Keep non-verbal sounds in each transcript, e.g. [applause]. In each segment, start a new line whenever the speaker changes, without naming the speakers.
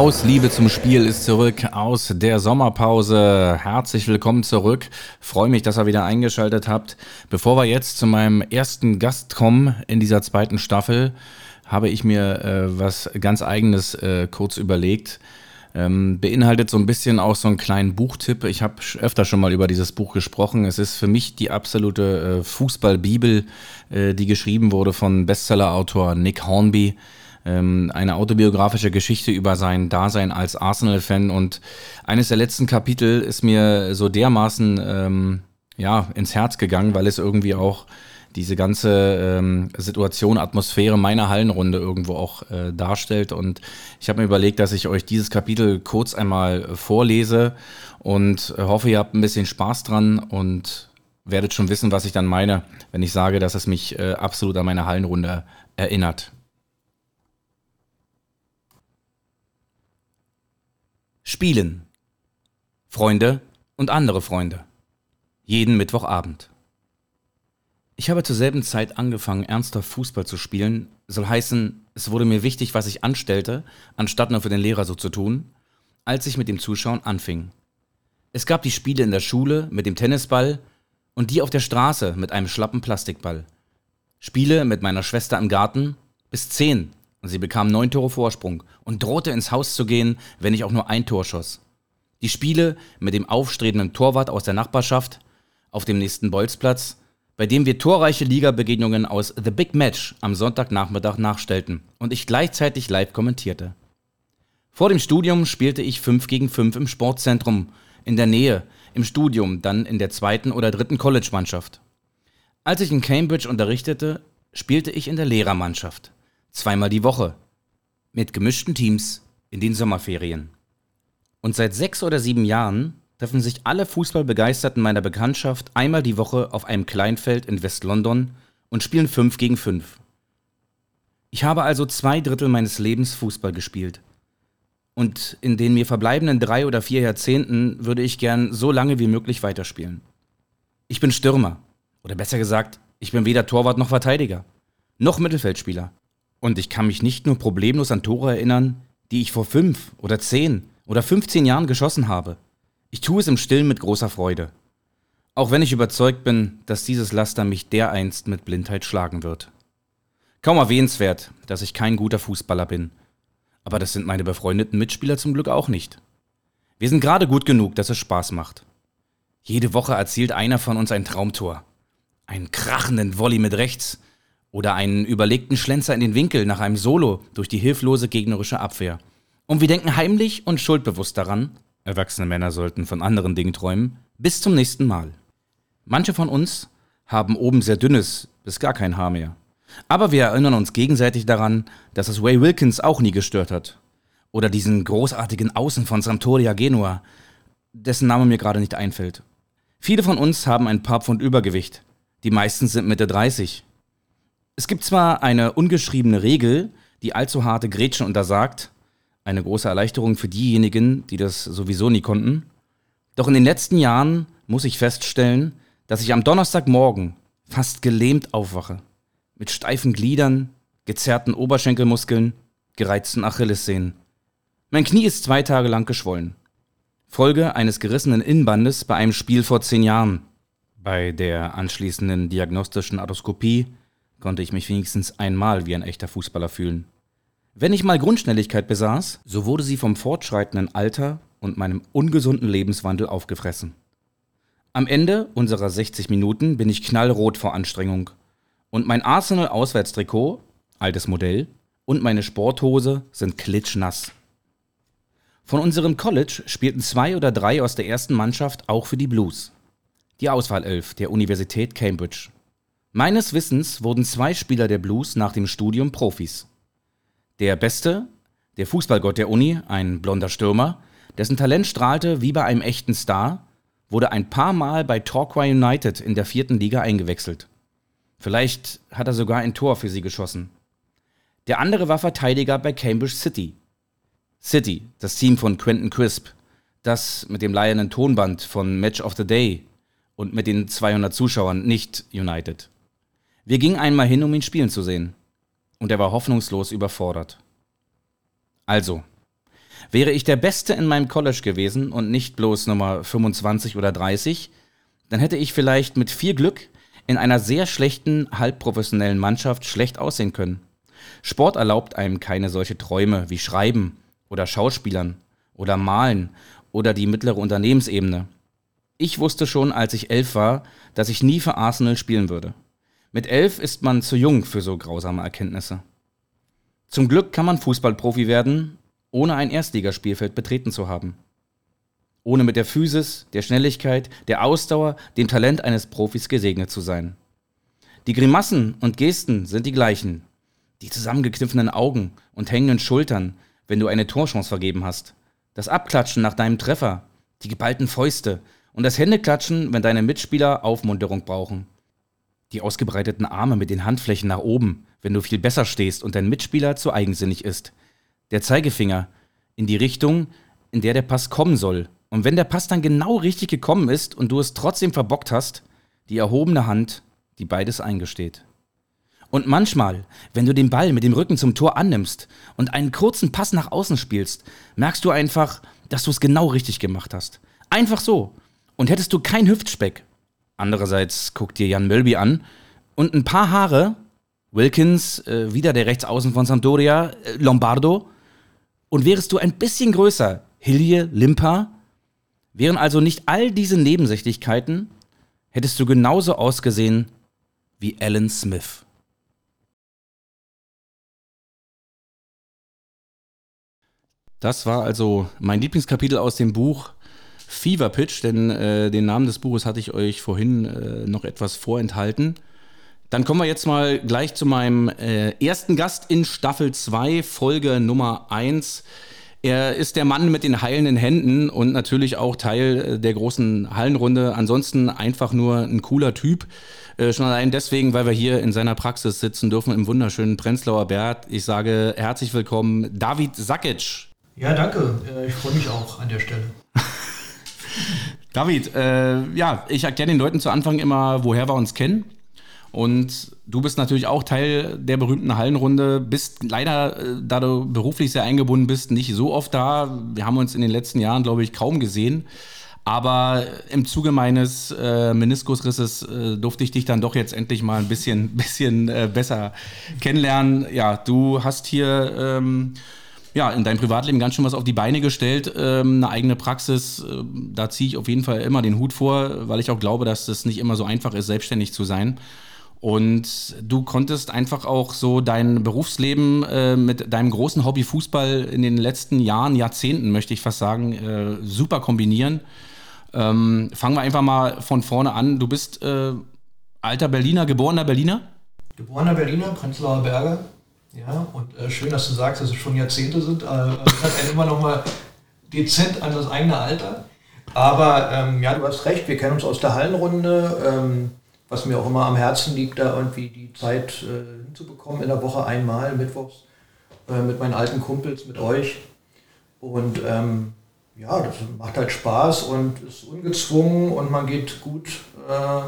Aus Liebe zum Spiel ist zurück aus der Sommerpause. Herzlich willkommen zurück. Freue mich, dass ihr wieder eingeschaltet habt. Bevor wir jetzt zu meinem ersten Gast kommen in dieser zweiten Staffel, habe ich mir äh, was ganz eigenes äh, kurz überlegt. Ähm, beinhaltet so ein bisschen auch so einen kleinen Buchtipp. Ich habe öfter schon mal über dieses Buch gesprochen. Es ist für mich die absolute äh, Fußballbibel, äh, die geschrieben wurde von Bestsellerautor Nick Hornby ähm, eine autobiografische Geschichte über sein Dasein als Arsenal-Fan. Und eines der letzten Kapitel ist mir so dermaßen ähm, ja, ins Herz gegangen, weil es irgendwie auch diese ganze ähm, Situation, Atmosphäre meiner Hallenrunde irgendwo auch äh, darstellt. Und ich habe mir überlegt, dass ich euch dieses Kapitel kurz einmal vorlese und hoffe, ihr habt ein bisschen Spaß dran und werdet schon wissen, was ich dann meine, wenn ich sage, dass es mich äh, absolut an meine Hallenrunde erinnert. Spielen. Freunde und andere Freunde. Jeden Mittwochabend. Ich habe zur selben Zeit angefangen, ernsthaft Fußball zu spielen. Soll heißen, es wurde mir wichtig, was ich anstellte, anstatt nur für den Lehrer so zu tun, als ich mit dem Zuschauen anfing. Es gab die Spiele in der Schule mit dem Tennisball und die auf der Straße mit einem schlappen Plastikball. Spiele mit meiner Schwester im Garten bis zehn Sie bekam neun Tore Vorsprung und drohte ins Haus zu gehen, wenn ich auch nur ein Tor schoss. Die Spiele mit dem aufstrebenden Torwart aus der Nachbarschaft auf dem nächsten Bolzplatz, bei dem wir torreiche Ligabegegnungen aus The Big Match am Sonntagnachmittag nachstellten und ich gleichzeitig live kommentierte. Vor dem Studium spielte ich 5 gegen 5 im Sportzentrum, in der Nähe, im Studium, dann in der zweiten oder dritten College-Mannschaft. Als ich in Cambridge unterrichtete, spielte ich in der Lehrermannschaft zweimal die Woche, mit gemischten Teams in den Sommerferien. Und seit sechs oder sieben Jahren treffen sich alle Fußballbegeisterten meiner Bekanntschaft einmal die Woche auf einem Kleinfeld in West-London und spielen fünf gegen fünf. Ich habe also zwei Drittel meines Lebens Fußball gespielt. Und in den mir verbleibenden drei oder vier Jahrzehnten würde ich gern so lange wie möglich weiterspielen. Ich bin Stürmer. Oder besser gesagt, ich bin weder Torwart noch Verteidiger. Noch Mittelfeldspieler. Und ich kann mich nicht nur problemlos an Tore erinnern, die ich vor fünf oder zehn oder 15 Jahren geschossen habe. Ich tue es im Stillen mit großer Freude. Auch wenn ich überzeugt bin, dass dieses Laster mich dereinst mit Blindheit schlagen wird. Kaum erwähnenswert, dass ich kein guter Fußballer bin. Aber das sind meine befreundeten Mitspieler zum Glück auch nicht. Wir sind gerade gut genug, dass es Spaß macht. Jede Woche erzielt einer von uns ein Traumtor. Einen krachenden Volley mit rechts, oder einen überlegten Schlenzer in den Winkel nach einem Solo durch die hilflose gegnerische Abwehr. Und wir denken heimlich und schuldbewusst daran, erwachsene Männer sollten von anderen Dingen träumen, bis zum nächsten Mal. Manche von uns haben oben sehr dünnes bis gar kein Haar mehr. Aber wir erinnern uns gegenseitig daran, dass es Ray Wilkins auch nie gestört hat. Oder diesen großartigen Außen von Sampdoria Genua, dessen Name mir gerade nicht einfällt. Viele von uns haben ein paar Pfund Übergewicht. Die meisten sind Mitte 30. Es gibt zwar eine ungeschriebene Regel, die allzu harte Gretchen untersagt, eine große Erleichterung für diejenigen, die das sowieso nie konnten. Doch in den letzten Jahren muss ich feststellen, dass ich am Donnerstagmorgen fast gelähmt aufwache, mit steifen Gliedern, gezerrten Oberschenkelmuskeln, gereizten Achillessehnen. Mein Knie ist zwei Tage lang geschwollen. Folge eines gerissenen Innenbandes bei einem Spiel vor zehn Jahren. Bei der anschließenden diagnostischen Arthroskopie konnte ich mich wenigstens einmal wie ein echter Fußballer fühlen. Wenn ich mal Grundschnelligkeit besaß, so wurde sie vom fortschreitenden Alter und meinem ungesunden Lebenswandel aufgefressen. Am Ende unserer 60 Minuten bin ich knallrot vor Anstrengung. Und mein Arsenal-Auswärtstrikot, altes Modell, und meine Sporthose sind klitschnass. Von unserem College spielten zwei oder drei aus der ersten Mannschaft auch für die Blues. Die Auswahlelf der Universität Cambridge. Meines Wissens wurden zwei Spieler der Blues nach dem Studium Profis. Der Beste, der Fußballgott der Uni, ein blonder Stürmer, dessen Talent strahlte wie bei einem echten Star, wurde ein paar Mal bei Torquay United in der vierten Liga eingewechselt. Vielleicht hat er sogar ein Tor für sie geschossen. Der andere war Verteidiger bei Cambridge City, City, das Team von Quentin Crisp, das mit dem leiernden Tonband von Match of the Day und mit den 200 Zuschauern nicht United. Wir gingen einmal hin, um ihn spielen zu sehen. Und er war hoffnungslos überfordert. Also, wäre ich der Beste in meinem College gewesen und nicht bloß Nummer 25 oder 30, dann hätte ich vielleicht mit viel Glück in einer sehr schlechten, halbprofessionellen Mannschaft schlecht aussehen können. Sport erlaubt einem keine solche Träume wie Schreiben oder Schauspielern oder Malen oder die mittlere Unternehmensebene. Ich wusste schon, als ich elf war, dass ich nie für Arsenal spielen würde. Mit elf ist man zu jung für so grausame Erkenntnisse. Zum Glück kann man Fußballprofi werden, ohne ein Erstligaspielfeld betreten zu haben. Ohne mit der Physis, der Schnelligkeit, der Ausdauer, dem Talent eines Profis gesegnet zu sein. Die Grimassen und Gesten sind die gleichen. Die zusammengekniffenen Augen und hängenden Schultern, wenn du eine Torchance vergeben hast. Das Abklatschen nach deinem Treffer, die geballten Fäuste und das Händeklatschen, wenn deine Mitspieler Aufmunterung brauchen. Die ausgebreiteten Arme mit den Handflächen nach oben, wenn du viel besser stehst und dein Mitspieler zu eigensinnig ist. Der Zeigefinger in die Richtung, in der der Pass kommen soll. Und wenn der Pass dann genau richtig gekommen ist und du es trotzdem verbockt hast, die erhobene Hand, die beides eingesteht. Und manchmal, wenn du den Ball mit dem Rücken zum Tor annimmst und einen kurzen Pass nach außen spielst, merkst du einfach, dass du es genau richtig gemacht hast. Einfach so. Und hättest du kein Hüftspeck. Andererseits guck dir Jan Mölby an. Und ein paar Haare, Wilkins, äh, wieder der Rechtsaußen von Sampdoria, äh, Lombardo, und wärest du ein bisschen größer, Hilje, Limpa, wären also nicht all diese Nebensächlichkeiten, hättest du genauso ausgesehen wie Alan Smith. Das war also mein Lieblingskapitel aus dem Buch Fever Pitch, denn äh, den Namen des Buches hatte ich euch vorhin äh, noch etwas vorenthalten. Dann kommen wir jetzt mal gleich zu meinem äh, ersten Gast in Staffel 2, Folge Nummer 1. Er ist der Mann mit den heilenden Händen und natürlich auch Teil äh, der großen Hallenrunde. Ansonsten einfach nur ein cooler Typ. Äh, schon allein deswegen, weil wir hier in seiner Praxis sitzen dürfen im wunderschönen Prenzlauer Berg. Ich sage herzlich willkommen, David Sakic.
Ja, danke. Äh, ich freue mich auch an der Stelle. [laughs]
David, äh, ja, ich erkläre den Leuten zu Anfang immer, woher wir uns kennen. Und du bist natürlich auch Teil der berühmten Hallenrunde, bist leider, äh, da du beruflich sehr eingebunden bist, nicht so oft da. Wir haben uns in den letzten Jahren, glaube ich, kaum gesehen. Aber im Zuge meines äh, Meniskusrisses äh, durfte ich dich dann doch jetzt endlich mal ein bisschen, [laughs] bisschen äh, besser kennenlernen. Ja, du hast hier ähm, ja, in deinem Privatleben ganz schön was auf die Beine gestellt, ähm, eine eigene Praxis. Äh, da ziehe ich auf jeden Fall immer den Hut vor, weil ich auch glaube, dass es nicht immer so einfach ist, selbstständig zu sein. Und du konntest einfach auch so dein Berufsleben äh, mit deinem großen Hobby Fußball in den letzten Jahren, Jahrzehnten, möchte ich fast sagen, äh, super kombinieren. Ähm, fangen wir einfach mal von vorne an. Du bist äh, alter Berliner, geborener Berliner?
Geborener Berliner, Prenzlauer Berge. Ja, und äh, schön, dass du sagst, dass es schon Jahrzehnte sind. Äh, hat einen immer noch mal dezent an das eigene Alter. Aber ähm, ja, du hast recht, wir kennen uns aus der Hallenrunde. Ähm, was mir auch immer am Herzen liegt, da irgendwie die Zeit äh, hinzubekommen, in der Woche einmal, mittwochs, äh, mit meinen alten Kumpels, mit euch. Und ähm, ja, das macht halt Spaß und ist ungezwungen und man geht gut äh,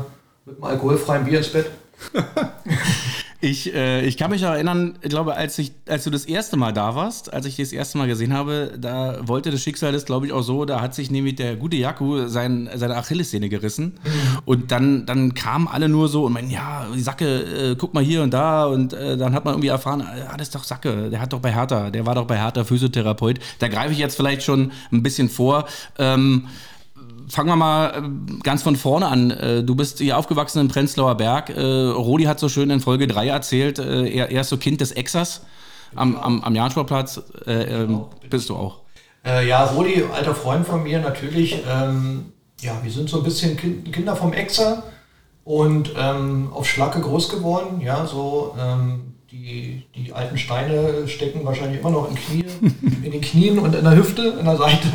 mit einem alkoholfreien Bier ins Bett. [laughs]
Ich, äh, ich kann mich noch erinnern, ich glaube, als, ich, als du das erste Mal da warst, als ich dich das erste Mal gesehen habe, da wollte das Schicksal das, glaube ich, auch so, da hat sich nämlich der gute Jaku sein, seine Achillessehne gerissen. Mhm. Und dann, dann kamen alle nur so und meinen, ja, Sacke, äh, guck mal hier und da. Und äh, dann hat man irgendwie erfahren, ah, das ist doch Sacke, der hat doch bei Hertha, der war doch bei Hertha Physiotherapeut. Da greife ich jetzt vielleicht schon ein bisschen vor. Ähm, fangen wir mal äh, ganz von vorne an. Äh, du bist hier aufgewachsen in Prenzlauer Berg. Äh, Rodi hat so schön in Folge 3 erzählt, er, er ist so Kind des Exas am, am, am Jahnsportplatz. Äh, ähm, bist du auch?
Äh, ja, Rodi, alter Freund von mir, natürlich. Ähm, ja, wir sind so ein bisschen kind, Kinder vom Exa und ähm, auf Schlacke groß geworden. Ja, so ähm, die, die alten Steine stecken wahrscheinlich immer noch in, Knie, in den Knien und in der Hüfte, in der Seite.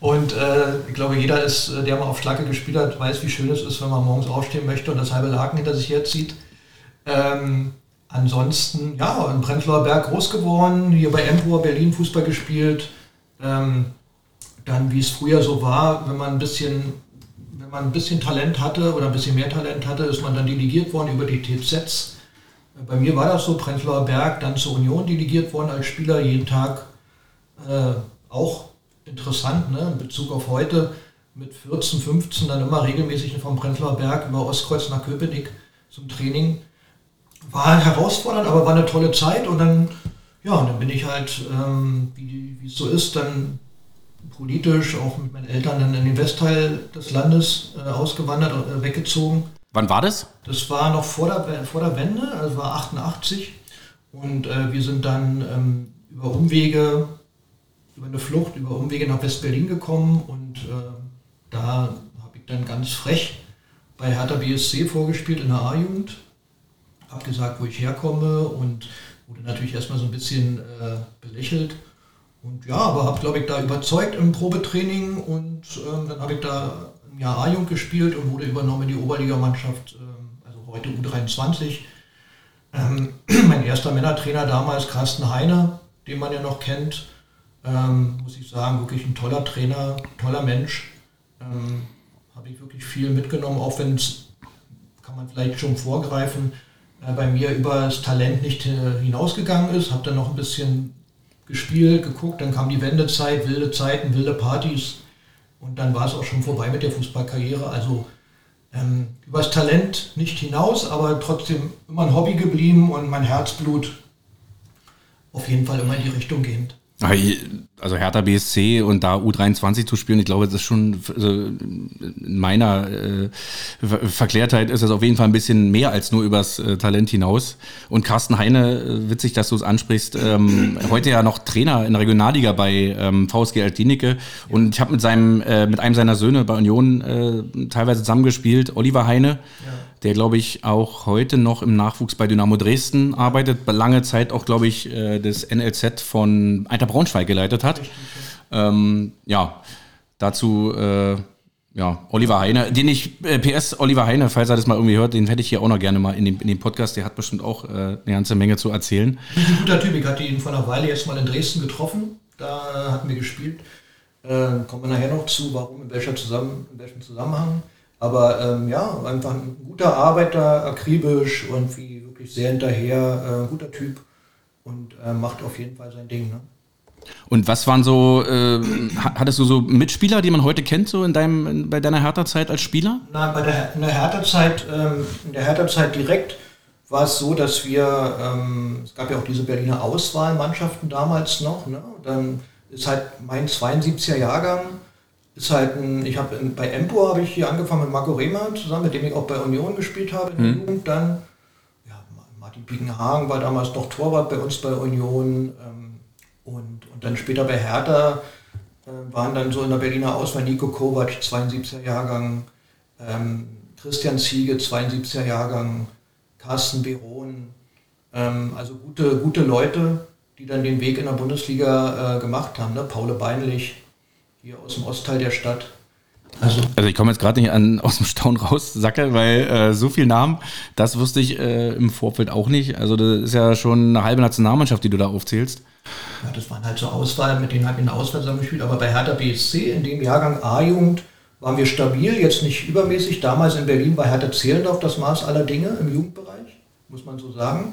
Und äh, ich glaube, jeder ist, äh, der mal auf Schlacke gespielt hat, weiß, wie schön es ist, wenn man morgens aufstehen möchte und das halbe Laken hinter sich herzieht. Ähm, ansonsten, ja, in Prenzlauer Berg groß geworden, hier bei Empor Berlin Fußball gespielt. Ähm, dann, wie es früher so war, wenn man ein bisschen, wenn man ein bisschen Talent hatte oder ein bisschen mehr Talent hatte, ist man dann delegiert worden über die TZs. Bei mir war das so, Prenzlauer Berg, dann zur Union delegiert worden als Spieler, jeden Tag äh, auch interessant, ne? in Bezug auf heute mit 14, 15 dann immer regelmäßig vom Prenzlauer Berg über Ostkreuz nach Köpenick zum Training. War herausfordernd, aber war eine tolle Zeit und dann, ja, und dann bin ich halt, ähm, wie, wie es so ist, dann politisch auch mit meinen Eltern dann in den Westteil des Landes äh, ausgewandert, äh, weggezogen.
Wann war das?
Das war noch vor der, vor der Wende, also war 88. Und äh, wir sind dann ähm, über Umwege über eine Flucht, über Umwege nach West-Berlin gekommen und äh, da habe ich dann ganz frech bei Hertha BSC vorgespielt in der A-Jugend. Habe gesagt, wo ich herkomme und wurde natürlich erstmal so ein bisschen äh, belächelt. Und ja, aber habe, glaube ich, da überzeugt im Probetraining und ähm, dann habe ich da ein Jahr A-Jugend gespielt und wurde übernommen in die Oberligamannschaft, äh, also heute U23. Ähm, [clears throat] mein erster Männertrainer damals, Carsten Heine, den man ja noch kennt, ähm, muss ich sagen, wirklich ein toller Trainer, toller Mensch. Ähm, Habe ich wirklich viel mitgenommen, auch wenn es, kann man vielleicht schon vorgreifen, äh, bei mir über das Talent nicht äh, hinausgegangen ist. Habe dann noch ein bisschen gespielt, geguckt, dann kam die Wendezeit, wilde Zeiten, wilde Partys und dann war es auch schon vorbei mit der Fußballkarriere. Also ähm, über das Talent nicht hinaus, aber trotzdem immer ein Hobby geblieben und mein Herzblut auf jeden Fall immer in die Richtung gehend.
Also Hertha BSC und da U23 zu spielen, ich glaube, das ist schon also in meiner äh, Verklärtheit ist das auf jeden Fall ein bisschen mehr als nur übers äh, Talent hinaus. Und Carsten Heine, äh, witzig, dass du es ansprichst, ähm, heute ja noch Trainer in der Regionalliga bei ähm, VSG Altlinike und ich habe mit seinem äh, mit einem seiner Söhne bei Union teilweise zusammengespielt, Oliver Heine. Ja der, glaube ich, auch heute noch im Nachwuchs bei Dynamo Dresden arbeitet, lange Zeit auch, glaube ich, äh, das NLZ von Einter Braunschweig geleitet hat. Ähm, ja, dazu äh, ja, Oliver Heine, den ich, äh, PS Oliver Heine, falls er das mal irgendwie hört, den hätte ich hier auch noch gerne mal in dem, in dem Podcast, der hat bestimmt auch äh, eine ganze Menge zu erzählen.
Ein guter Typ, ich hatte ihn vor einer Weile jetzt mal in Dresden getroffen, da hatten wir gespielt. Äh, kommen wir nachher noch zu, warum, in, welcher zusammen, in welchem Zusammenhang. Aber ähm, ja, einfach ein guter Arbeiter, akribisch und wie wirklich sehr hinterher, äh, guter Typ und äh, macht auf jeden Fall sein Ding. Ne?
Und was waren so, äh, hattest du so Mitspieler, die man heute kennt, so in deinem, bei deiner Hertha-Zeit als Spieler?
Nein, bei der, in der Hertha-Zeit, ähm, in der Hertha-Zeit direkt war es so, dass wir, ähm, es gab ja auch diese Berliner Auswahlmannschaften damals noch, ne? dann ist halt mein 72er Jahrgang, ist halt ein, ich habe bei Empo habe ich hier angefangen mit Marco Rehmer zusammen, mit dem ich auch bei Union gespielt habe in der mhm. Jugend. Dann ja, Martin Biegenhagen war damals noch Torwart bei uns bei Union ähm, und, und dann später bei Hertha äh, waren dann so in der Berliner Auswahl Nico Kovac, 72er Jahrgang, ähm, Christian Ziege, 72er Jahrgang, Carsten Beron, ähm, also gute, gute Leute, die dann den Weg in der Bundesliga äh, gemacht haben. Ne? Paul Beinlich, hier aus dem Ostteil der Stadt.
Also, also ich komme jetzt gerade nicht an, aus dem Staunen raus, Sacke, weil äh, so viel Namen, das wusste ich äh, im Vorfeld auch nicht. Also das ist ja schon eine halbe Nationalmannschaft, die du da aufzählst.
Ja, das waren halt so Auswahl, mit denen habe ich in der Auswahl zusammengespielt. Aber bei Hertha BSC, in dem Jahrgang A-Jugend, waren wir stabil, jetzt nicht übermäßig. Damals in Berlin war Hertha Zehlendorf das Maß aller Dinge im Jugendbereich. muss man so sagen.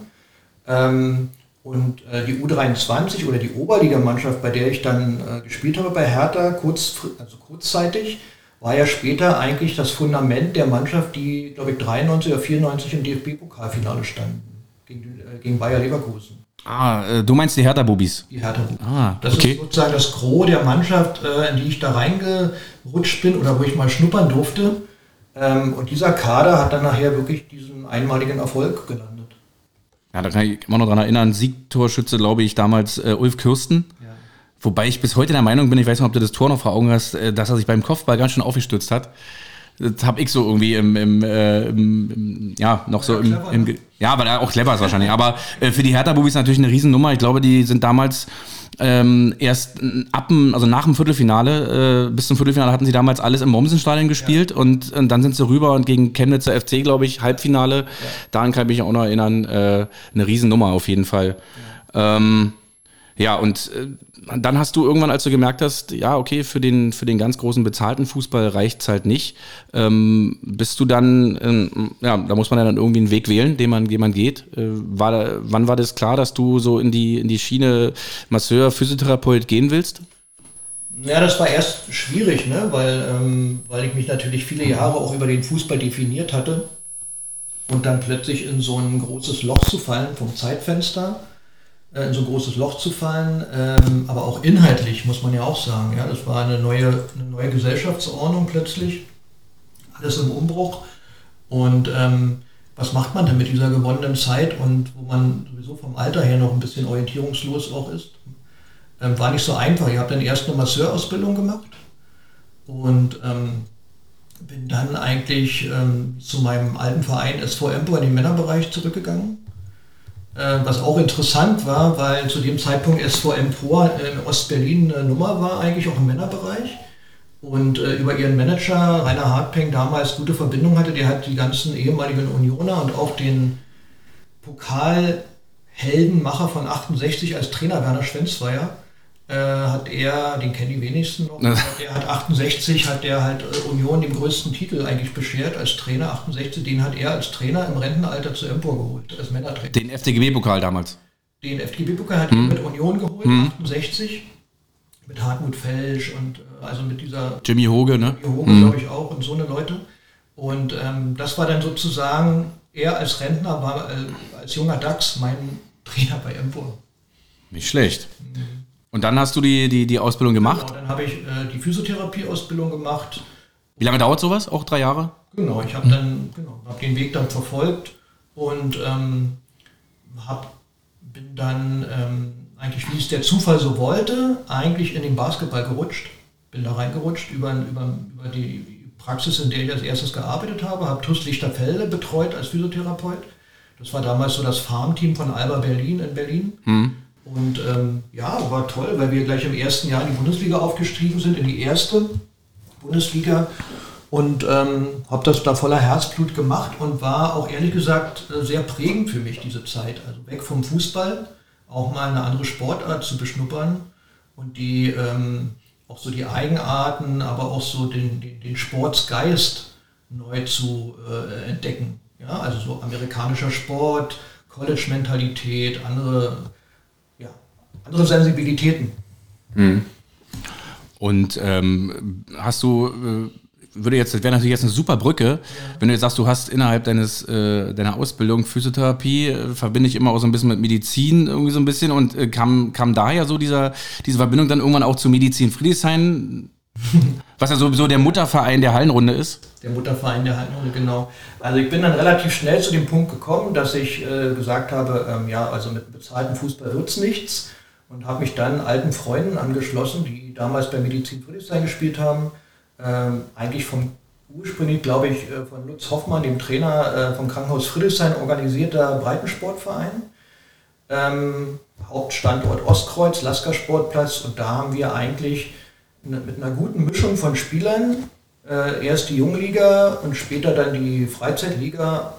Ähm, und äh, die U23 oder die Oberligamannschaft, bei der ich dann äh, gespielt habe bei Hertha, kurz, also kurzzeitig, war ja später eigentlich das Fundament der Mannschaft, die, glaube ich, 93 oder 94 im DFB-Pokalfinale standen, gegen, äh, gegen Bayer Leverkusen.
Ah, äh, du meinst die Hertha-Bubis?
Die Hertha-Bubis. Ah, das okay. ist sozusagen das Gros der Mannschaft, äh, in die ich da reingerutscht bin oder wo ich mal schnuppern durfte. Ähm, und dieser Kader hat dann nachher wirklich diesen einmaligen Erfolg gelandet.
Ja, da kann ich immer noch dran erinnern, Siegtorschütze, glaube ich, damals äh, Ulf Kürsten. Ja. Wobei ich bis heute der Meinung bin, ich weiß nicht, ob du das Tor noch vor Augen hast, äh, dass er sich beim Kopfball ganz schön aufgestürzt hat. Das habe ich so irgendwie im, im, äh, im, ja, noch so ja, im, clever, im, ne? ja, weil er auch clever ist wahrscheinlich. Aber äh, für die Hertha-Bubis natürlich eine Riesennummer. Ich glaube, die sind damals ähm, erst ab dem, also nach dem Viertelfinale, äh, bis zum Viertelfinale hatten sie damals alles im Mommsenstadion gespielt ja. und, und, dann sind sie rüber und gegen Chemnitzer FC, glaube ich, Halbfinale. Ja. Daran kann ich mich auch noch erinnern, äh, eine Riesennummer auf jeden Fall. Ja, ähm, ja und äh, dann hast du irgendwann, als du gemerkt hast, ja, okay, für den, für den ganz großen bezahlten Fußball reicht es halt nicht, ähm, bist du dann, ähm, ja, da muss man ja dann irgendwie einen Weg wählen, den man, den man geht. Äh, war, wann war das klar, dass du so in die, in die Schiene Masseur, Physiotherapeut gehen willst?
Ja, das war erst schwierig, ne? weil, ähm, weil ich mich natürlich viele Jahre auch über den Fußball definiert hatte und dann plötzlich in so ein großes Loch zu fallen vom Zeitfenster in so ein großes Loch zu fallen, ähm, aber auch inhaltlich muss man ja auch sagen. Ja, das war eine neue, eine neue Gesellschaftsordnung plötzlich, alles im Umbruch. Und ähm, was macht man denn mit dieser gewonnenen Zeit und wo man sowieso vom Alter her noch ein bisschen orientierungslos auch ist? Ähm, war nicht so einfach. Ich habe dann erst eine Masseurausbildung gemacht und ähm, bin dann eigentlich ähm, zu meinem alten Verein SV Empo in den Männerbereich zurückgegangen äh, was auch interessant war, weil zu dem Zeitpunkt SV Empor in Ostberlin eine Nummer war, eigentlich auch im Männerbereich. Und äh, über ihren Manager Rainer Hartpeng damals gute Verbindung hatte, der hat die ganzen ehemaligen Unioner und auch den Pokalheldenmacher von 68 als Trainer Werner Schwenzweier äh, hat er, den kennen die wenigsten noch, der hat 68, hat der halt äh, Union den größten Titel eigentlich beschert als Trainer, 68, den hat er als Trainer im Rentenalter zu Empor geholt, als Männertrainer.
Den FDGB-Pokal damals?
Den FDGB-Pokal hat hm. er mit Union geholt, hm. 68, mit Hartmut Felsch und äh, also mit dieser...
Jimmy Hoge, ne?
Jimmy Hoge, hm. glaube ich, auch und so eine Leute. Und ähm, das war dann sozusagen, er als Rentner war äh, als junger Dachs mein [laughs] Trainer bei Empor.
Nicht schlecht. Mhm. Und dann hast du die, die, die Ausbildung gemacht?
Genau, dann habe ich äh, die Physiotherapie-Ausbildung gemacht.
Wie lange dauert sowas? Auch drei Jahre?
Genau, ich habe dann genau, hab den Weg dann verfolgt und ähm, hab, bin dann ähm, eigentlich, wie es der Zufall so wollte, eigentlich in den Basketball gerutscht. Bin da reingerutscht über, über, über die Praxis, in der ich als erstes gearbeitet habe, habe TUS Lichterfelde betreut als Physiotherapeut. Das war damals so das Farmteam von Alba Berlin in Berlin. Hm. Und ähm, ja, war toll, weil wir gleich im ersten Jahr in die Bundesliga aufgestiegen sind, in die erste Bundesliga. Und ähm, habe das da voller Herzblut gemacht und war auch ehrlich gesagt äh, sehr prägend für mich diese Zeit. Also weg vom Fußball, auch mal eine andere Sportart zu beschnuppern und die ähm, auch so die Eigenarten, aber auch so den, den, den Sportsgeist neu zu äh, entdecken. Ja, also so amerikanischer Sport, College-Mentalität, andere andere Sensibilitäten.
Mhm. Und ähm, hast du, äh, würde jetzt, das wäre natürlich jetzt eine super Brücke, ja. wenn du jetzt sagst, du hast innerhalb deines, äh, deiner Ausbildung Physiotherapie, äh, verbinde ich immer auch so ein bisschen mit Medizin irgendwie so ein bisschen und äh, kam, kam daher so dieser, diese Verbindung dann irgendwann auch zu Medizin Friedrichshain, [laughs] was ja sowieso der Mutterverein der Hallenrunde ist?
Der Mutterverein der Hallenrunde, genau. Also ich bin dann relativ schnell zu dem Punkt gekommen, dass ich äh, gesagt habe, ähm, ja, also mit bezahltem Fußball wird es nichts und habe mich dann alten Freunden angeschlossen, die damals bei Medizin Friedrichshain gespielt haben. Ähm, eigentlich vom ursprünglich, glaube ich, äh, von Lutz Hoffmann, dem Trainer äh, vom Krankenhaus Friedrichshain, organisierter Breitensportverein. Ähm, Hauptstandort Ostkreuz, Lasker Sportplatz und da haben wir eigentlich mit einer guten Mischung von Spielern äh, erst die Jungliga und später dann die Freizeitliga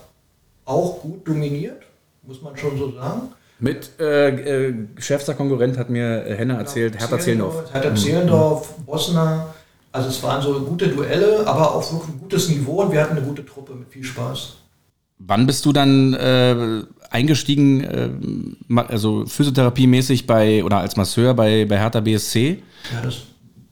auch gut dominiert, muss man schon so sagen.
Mit äh, äh, geschäftster Konkurrent hat mir äh, Henne erzählt, ja, Hertha Zehlendorf.
Hertha Zehlendorf, mhm. Bosner. Also es waren so gute Duelle, aber wirklich ein gutes Niveau und wir hatten eine gute Truppe mit viel Spaß.
Wann bist du dann äh, eingestiegen, äh, also physiotherapiemäßig bei oder als Masseur bei, bei Hertha BSC?
Ja, das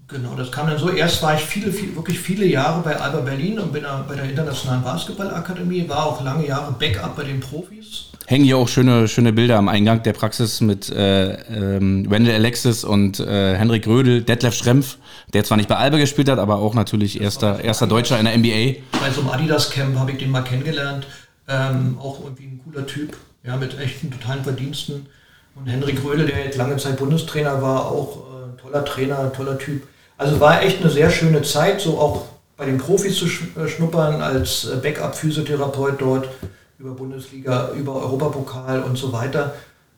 Genau, das kam dann so. Erst war ich viele, viele, wirklich viele Jahre bei Alba Berlin und bin bei der Internationalen Basketballakademie, war auch lange Jahre Backup bei den Profis.
Hängen hier auch schöne, schöne Bilder am Eingang der Praxis mit äh, ähm, Wendell Alexis und äh, Henrik Rödel, Detlef Schrempf, der zwar nicht bei Alba gespielt hat, aber auch natürlich erster, erster Deutscher in der NBA.
Bei so einem Adidas-Camp habe ich den mal kennengelernt. Ähm, auch irgendwie ein cooler Typ, ja, mit echten totalen Verdiensten. Und Henrik Rödel, der jetzt lange Zeit Bundestrainer war, auch äh, toller Trainer, toller Typ. Also war echt eine sehr schöne Zeit, so auch bei den Profis zu äh, schnuppern, als äh, Backup-Physiotherapeut dort über Bundesliga, über Europapokal und so weiter.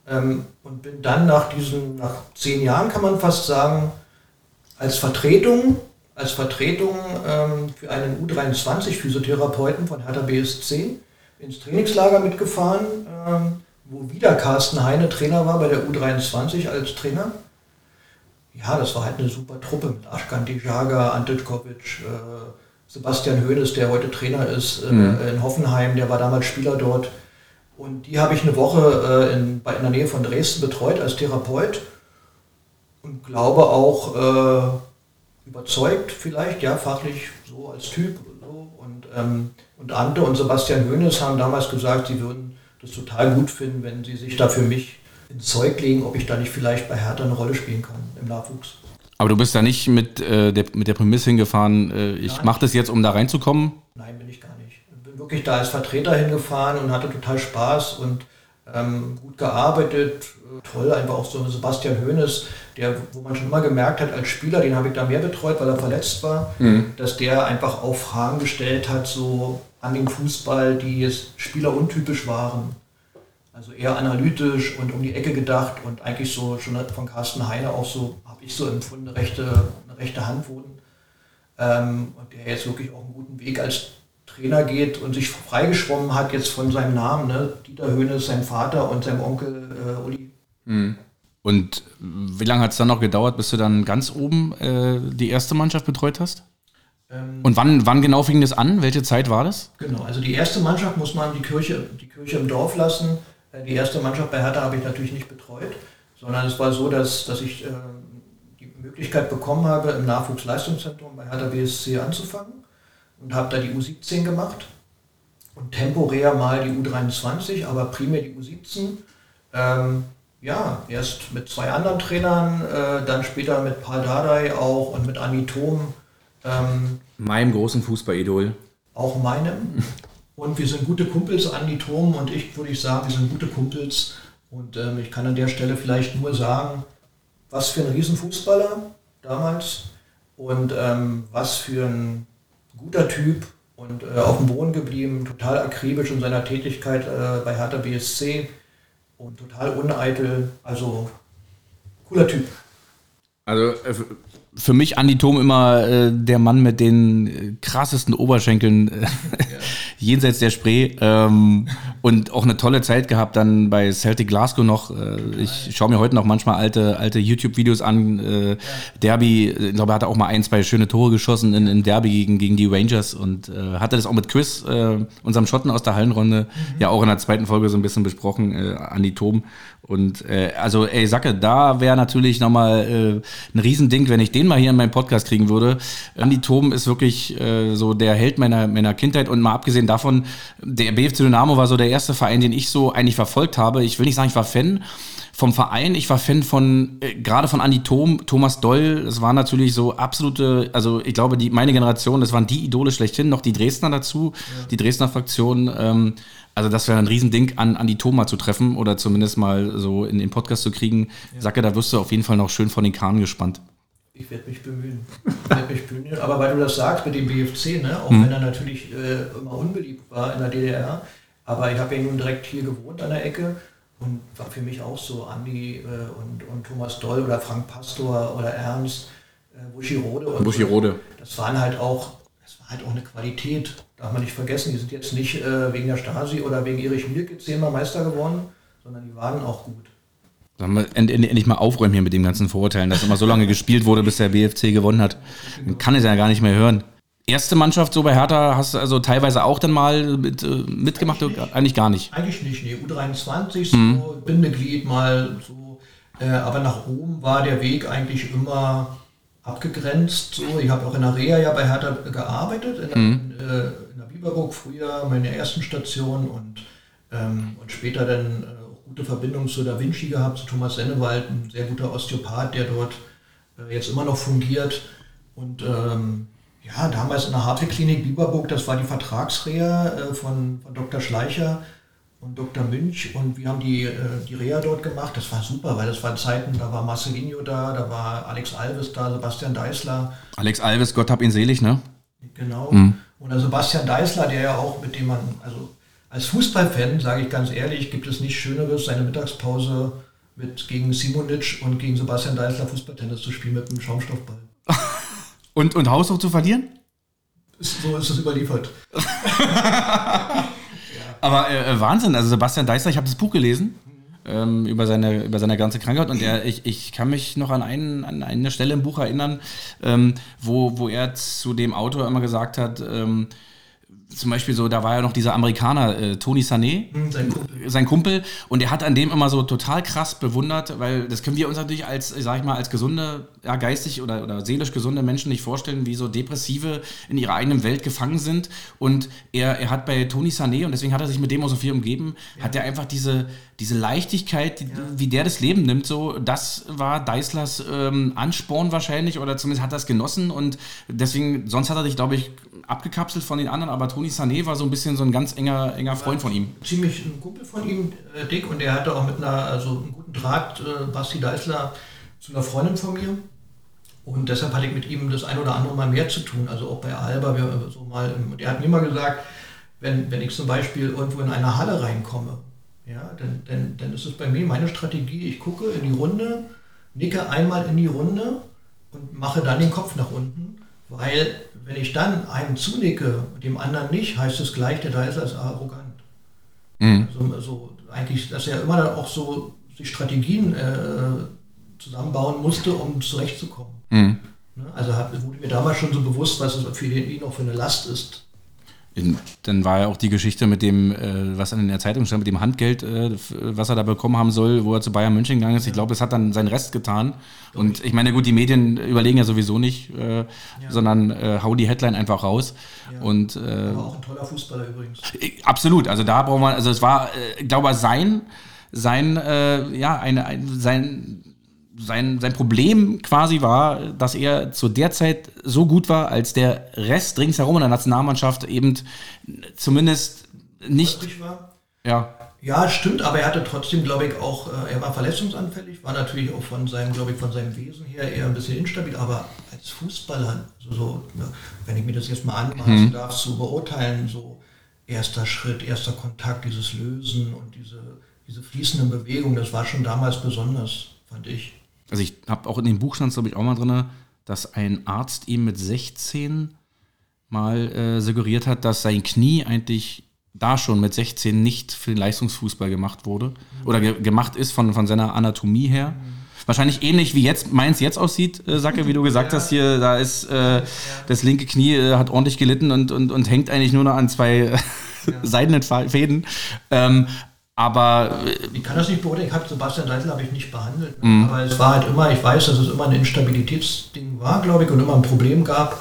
Ähm, und bin dann nach diesen, nach zehn Jahren kann man fast sagen, als Vertretung, als Vertretung ähm, für einen U23-Physiotherapeuten von Hertha BSC ins Trainingslager mitgefahren, ähm, wo wieder Carsten Heine Trainer war bei der U23 als Trainer ja, das war halt eine super Truppe mit Ashkan Dijaga, Antitkovic, äh, Sebastian Hoeneß, der heute Trainer ist äh, mhm. in Hoffenheim, der war damals Spieler dort. Und die habe ich eine Woche äh, in, in der Nähe von Dresden betreut als Therapeut und glaube auch äh, überzeugt vielleicht, ja, fachlich so als Typ. So. Und, ähm, und Ante und Sebastian Hoeneß haben damals gesagt, sie würden das total gut finden, wenn sie sich da für mich ins Zeug legen, ob ich da nicht vielleicht bei Hertha eine Rolle spielen kann im Nachwuchs.
Aber du bist da nicht mit, äh, der, mit der Prämisse hingefahren, äh, ich mache das jetzt, um da reinzukommen?
Nein, bin ich gar nicht. Ich bin wirklich da als Vertreter hingefahren und hatte total Spaß und ähm, gut gearbeitet. Toll, einfach auch so Sebastian Hoeneß, der, wo man schon immer gemerkt hat, als Spieler, den habe ich da mehr betreut, weil er verletzt war, mhm. dass der einfach auch Fragen gestellt hat, so an den Fußball, die jetzt spieleruntypisch waren. Also eher analytisch und um die Ecke gedacht und eigentlich so schon von Carsten Heine auch so, habe ich so empfunden, eine rechte, eine rechte Hand wurden. Ähm, und der jetzt wirklich auch einen guten Weg als Trainer geht und sich freigeschwommen hat jetzt von seinem Namen, ne? Dieter Höhnes, sein Vater und seinem Onkel äh, Uli.
Mhm. Und wie lange hat es dann noch gedauert, bis du dann ganz oben äh, die erste Mannschaft betreut hast? Ähm, und wann, wann genau fing das an? Welche Zeit war das?
Genau, also die erste Mannschaft muss man die Kirche, die Kirche im Dorf lassen. Äh, die erste Mannschaft bei Hertha habe ich natürlich nicht betreut, sondern es war so, dass, dass ich äh, die Möglichkeit bekommen habe, im Nachwuchsleistungszentrum bei Hertha BSC anzufangen und habe da die U17 gemacht und temporär mal die U23, aber primär die U17. Ähm, ja, erst mit zwei anderen Trainern, äh, dann später mit Paul Dardai auch und mit Anni Thom.
Ähm, meinem großen Fußballidol.
Auch meinem. [laughs] Und wir sind gute Kumpels, Andi Thom und ich, würde ich sagen, wir sind gute Kumpels. Und ähm, ich kann an der Stelle vielleicht nur sagen, was für ein Riesenfußballer damals und ähm, was für ein guter Typ und äh, auf dem Boden geblieben, total akribisch in seiner Tätigkeit äh, bei Hertha BSC und total uneitel. Also cooler Typ.
Also für mich Andi Thom immer äh, der Mann mit den äh, krassesten Oberschenkeln äh, ja. [laughs] jenseits der Spree ähm, und auch eine tolle Zeit gehabt dann bei Celtic Glasgow noch. Äh, ich schaue mir heute noch manchmal alte, alte YouTube-Videos an. Äh, Derby, ich glaube, er hatte auch mal ein, zwei schöne Tore geschossen in, in Derby gegen, gegen die Rangers und äh, hatte das auch mit Chris, äh, unserem Schotten aus der Hallenrunde, mhm. ja auch in der zweiten Folge so ein bisschen besprochen, äh, Andi Thom. Und äh, also, ey, Sacke, da wäre natürlich nochmal äh, ein Riesending, wenn ich den mal hier in meinen Podcast kriegen würde. Andi Thom ist wirklich äh, so der Held meiner, meiner Kindheit und mal abgesehen davon, der BFC Dynamo war so der erste Verein, den ich so eigentlich verfolgt habe. Ich will nicht sagen, ich war Fan vom Verein, ich war Fan von, äh, gerade von Andi Thom, Thomas Doll, das war natürlich so absolute, also ich glaube, die, meine Generation, das waren die Idole schlechthin, noch die Dresdner dazu, ja. die Dresdner Fraktion, ähm, also das wäre ein Riesending, an, an die Thoma zu treffen oder zumindest mal so in den Podcast zu kriegen. Ja. Sacke, da wirst du auf jeden Fall noch schön von den Kahn gespannt.
Ich werde mich bemühen. Ich werde mich bemühen. Aber weil du das sagst mit dem BFC, ne, auch hm. wenn er natürlich äh, immer unbeliebt war in der DDR, aber ich habe ja nun direkt hier gewohnt an der Ecke und war für mich auch so Andi äh, und, und Thomas Doll oder Frank Pastor oder Ernst, äh, Buschirode.
Buschirode.
So. Das waren halt auch, das war halt auch eine Qualität darf man nicht vergessen, die sind jetzt nicht äh, wegen der Stasi oder wegen Erich Mielke zehnmal Meister geworden, sondern die waren auch gut.
Sollen wir endlich mal aufräumen hier mit dem ganzen Vorurteilen, dass immer so lange gespielt wurde, bis der BFC gewonnen hat. Man kann es ja gar nicht mehr hören. erste Mannschaft so bei Hertha hast du also teilweise auch dann mal mit, äh, mitgemacht? Eigentlich, nicht. eigentlich gar nicht.
Eigentlich nicht, nee. U23, so mhm. Bindeglied mal so. Äh, aber nach oben war der Weg eigentlich immer abgegrenzt. So. Ich habe auch in der Reha ja bei Hertha gearbeitet, in, mhm. in, äh, in der Biberburg früher, meine ersten Station und, ähm, und später dann äh, auch gute Verbindungen zu Da Vinci gehabt, zu Thomas Sennewald, ein sehr guter Osteopath, der dort äh, jetzt immer noch fungiert. Und ähm, ja, damals in der Hartwig-Klinik Biberburg, das war die Vertragsreha äh, von, von Dr. Schleicher und Dr. Münch und wir haben die, äh, die Reha dort gemacht. Das war super, weil das waren Zeiten, da war Marcelinho da, da war Alex Alves da, Sebastian Deißler.
Alex Alves, Gott hab ihn selig, ne?
Genau. Mhm. Und der Sebastian Deißler, der ja auch, mit dem man, also als Fußballfan, sage ich ganz ehrlich, gibt es nichts Schöneres, seine Mittagspause mit gegen Simonic und gegen Sebastian Deißler Fußballtennis zu spielen mit einem Schaumstoffball. [laughs]
und, und Haushoch zu verlieren?
So ist es überliefert. [laughs]
Aber äh, äh, Wahnsinn, also Sebastian Deißler, ich habe das Buch gelesen ähm, über, seine, über seine ganze Krankheit. Und er, ich, ich kann mich noch an, einen, an eine Stelle im Buch erinnern, ähm, wo, wo er zu dem Autor immer gesagt hat, ähm, zum Beispiel so, da war ja noch dieser Amerikaner, äh, Tony Sané, mhm, sein Kumpel. sein Kumpel, und er hat an dem immer so total krass bewundert, weil das können wir uns natürlich als, sag ich mal, als gesunde, ja, geistig oder, oder seelisch gesunde Menschen nicht vorstellen, wie so Depressive in ihrer eigenen Welt gefangen sind. Und er, er hat bei Tony Sané, und deswegen hat er sich mit dem auch so viel umgeben, ja. hat er einfach diese, diese Leichtigkeit, die, ja. wie der das Leben nimmt, so, das war Deislers ähm, Ansporn wahrscheinlich, oder zumindest hat er es genossen und deswegen, sonst hat er sich, glaube ich, abgekapselt von den anderen, aber Tony Sané war so ein bisschen so ein ganz enger, enger Freund von ihm.
Ziemlich ein Kumpel von ihm, äh, Dick, und er hatte auch mit einer, also einen guten Draht, äh, Basti Deißler, zu einer Freundin von mir. Und deshalb hatte ich mit ihm das ein oder andere Mal mehr zu tun, also auch bei Alba, wir, so mal, und er hat mir immer gesagt, wenn, wenn ich zum Beispiel irgendwo in eine Halle reinkomme, ja, dann, dann, dann ist es bei mir meine Strategie, ich gucke in die Runde, nicke einmal in die Runde und mache dann den Kopf nach unten, weil wenn ich dann einem zunicke, dem anderen nicht, heißt es gleich, der da ist als arrogant. Mhm. Also, also, eigentlich, dass er immer dann auch so die Strategien äh, zusammenbauen musste, um zurechtzukommen. Mhm. Ne? Also hat, wurde mir damals schon so bewusst, was es für ihn auch für eine Last ist.
Dann war ja auch die Geschichte mit dem, äh, was in der Zeitung stand, mit dem Handgeld, äh, was er da bekommen haben soll, wo er zu Bayern München gegangen ist. Ich glaube, es hat dann seinen Rest getan. Und ich meine, gut, die Medien überlegen ja sowieso nicht, äh, ja. sondern äh, hau die Headline einfach raus. Ja. Und, äh,
Aber auch ein toller Fußballer übrigens.
Äh, absolut. Also da braucht man, also es war, ich glaube, sein, sein, ja, eine, ein, sein sein, sein Problem quasi war, dass er zu der Zeit so gut war, als der Rest ringsherum in der Nationalmannschaft eben zumindest nicht.
War. Ja. Ja, stimmt, aber er hatte trotzdem, glaube ich, auch, äh, er war verletzungsanfällig, war natürlich auch von seinem, glaube ich, von seinem Wesen her eher ein bisschen instabil, aber als Fußballer, so, so ne, wenn ich mir das jetzt mal anmaßen mhm. darf, zu beurteilen, so erster Schritt, erster Kontakt, dieses Lösen und diese, diese fließenden Bewegungen, das war schon damals besonders, fand ich
also ich habe auch in dem Buch stand glaube ich, auch mal drin, dass ein Arzt ihm mit 16 mal äh, suggeriert hat, dass sein Knie eigentlich da schon mit 16 nicht für den Leistungsfußball gemacht wurde oder ge gemacht ist von, von seiner Anatomie her. Wahrscheinlich ähnlich wie jetzt meins jetzt aussieht, äh, Sacke, wie du gesagt ja. hast hier, da ist äh, das linke Knie äh, hat ordentlich gelitten und, und, und hängt eigentlich nur noch an zwei ja. [laughs] seidenen Fäden. Ähm, aber
äh, ich kann das nicht beurteilen. Ich habe Sebastian Deisel habe ich nicht behandelt. Mhm. Aber es war halt immer, ich weiß, dass es immer ein Instabilitätsding war, glaube ich, und immer ein Problem gab.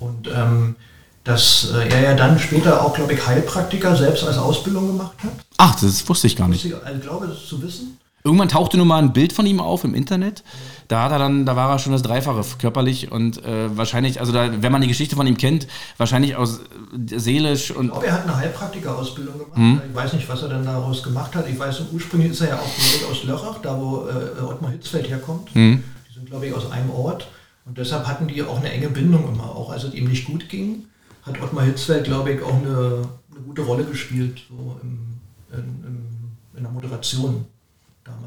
Und ähm, dass äh, er ja dann später auch, glaube ich, Heilpraktiker selbst als Ausbildung gemacht hat.
Ach, das wusste ich gar nicht. Ich
also, glaube, das zu wissen.
Irgendwann tauchte nur mal ein Bild von ihm auf im Internet. Da hat er dann, da war er schon das Dreifache körperlich und äh, wahrscheinlich, also da, wenn man die Geschichte von ihm kennt, wahrscheinlich aus äh, seelisch und.
Ich glaube, er hat eine Heilpraktiker-Ausbildung gemacht. Mhm. Ich weiß nicht, was er dann daraus gemacht hat. Ich weiß, ursprünglich ist er ja auch aus Lörrach, da wo äh, Ottmar Hitzfeld herkommt. Mhm. Die sind, glaube ich, aus einem Ort. Und deshalb hatten die auch eine enge Bindung immer. Auch als es ihm nicht gut ging, hat Ottmar Hitzfeld, glaube ich, auch eine, eine gute Rolle gespielt, so im, in, in, in der Moderation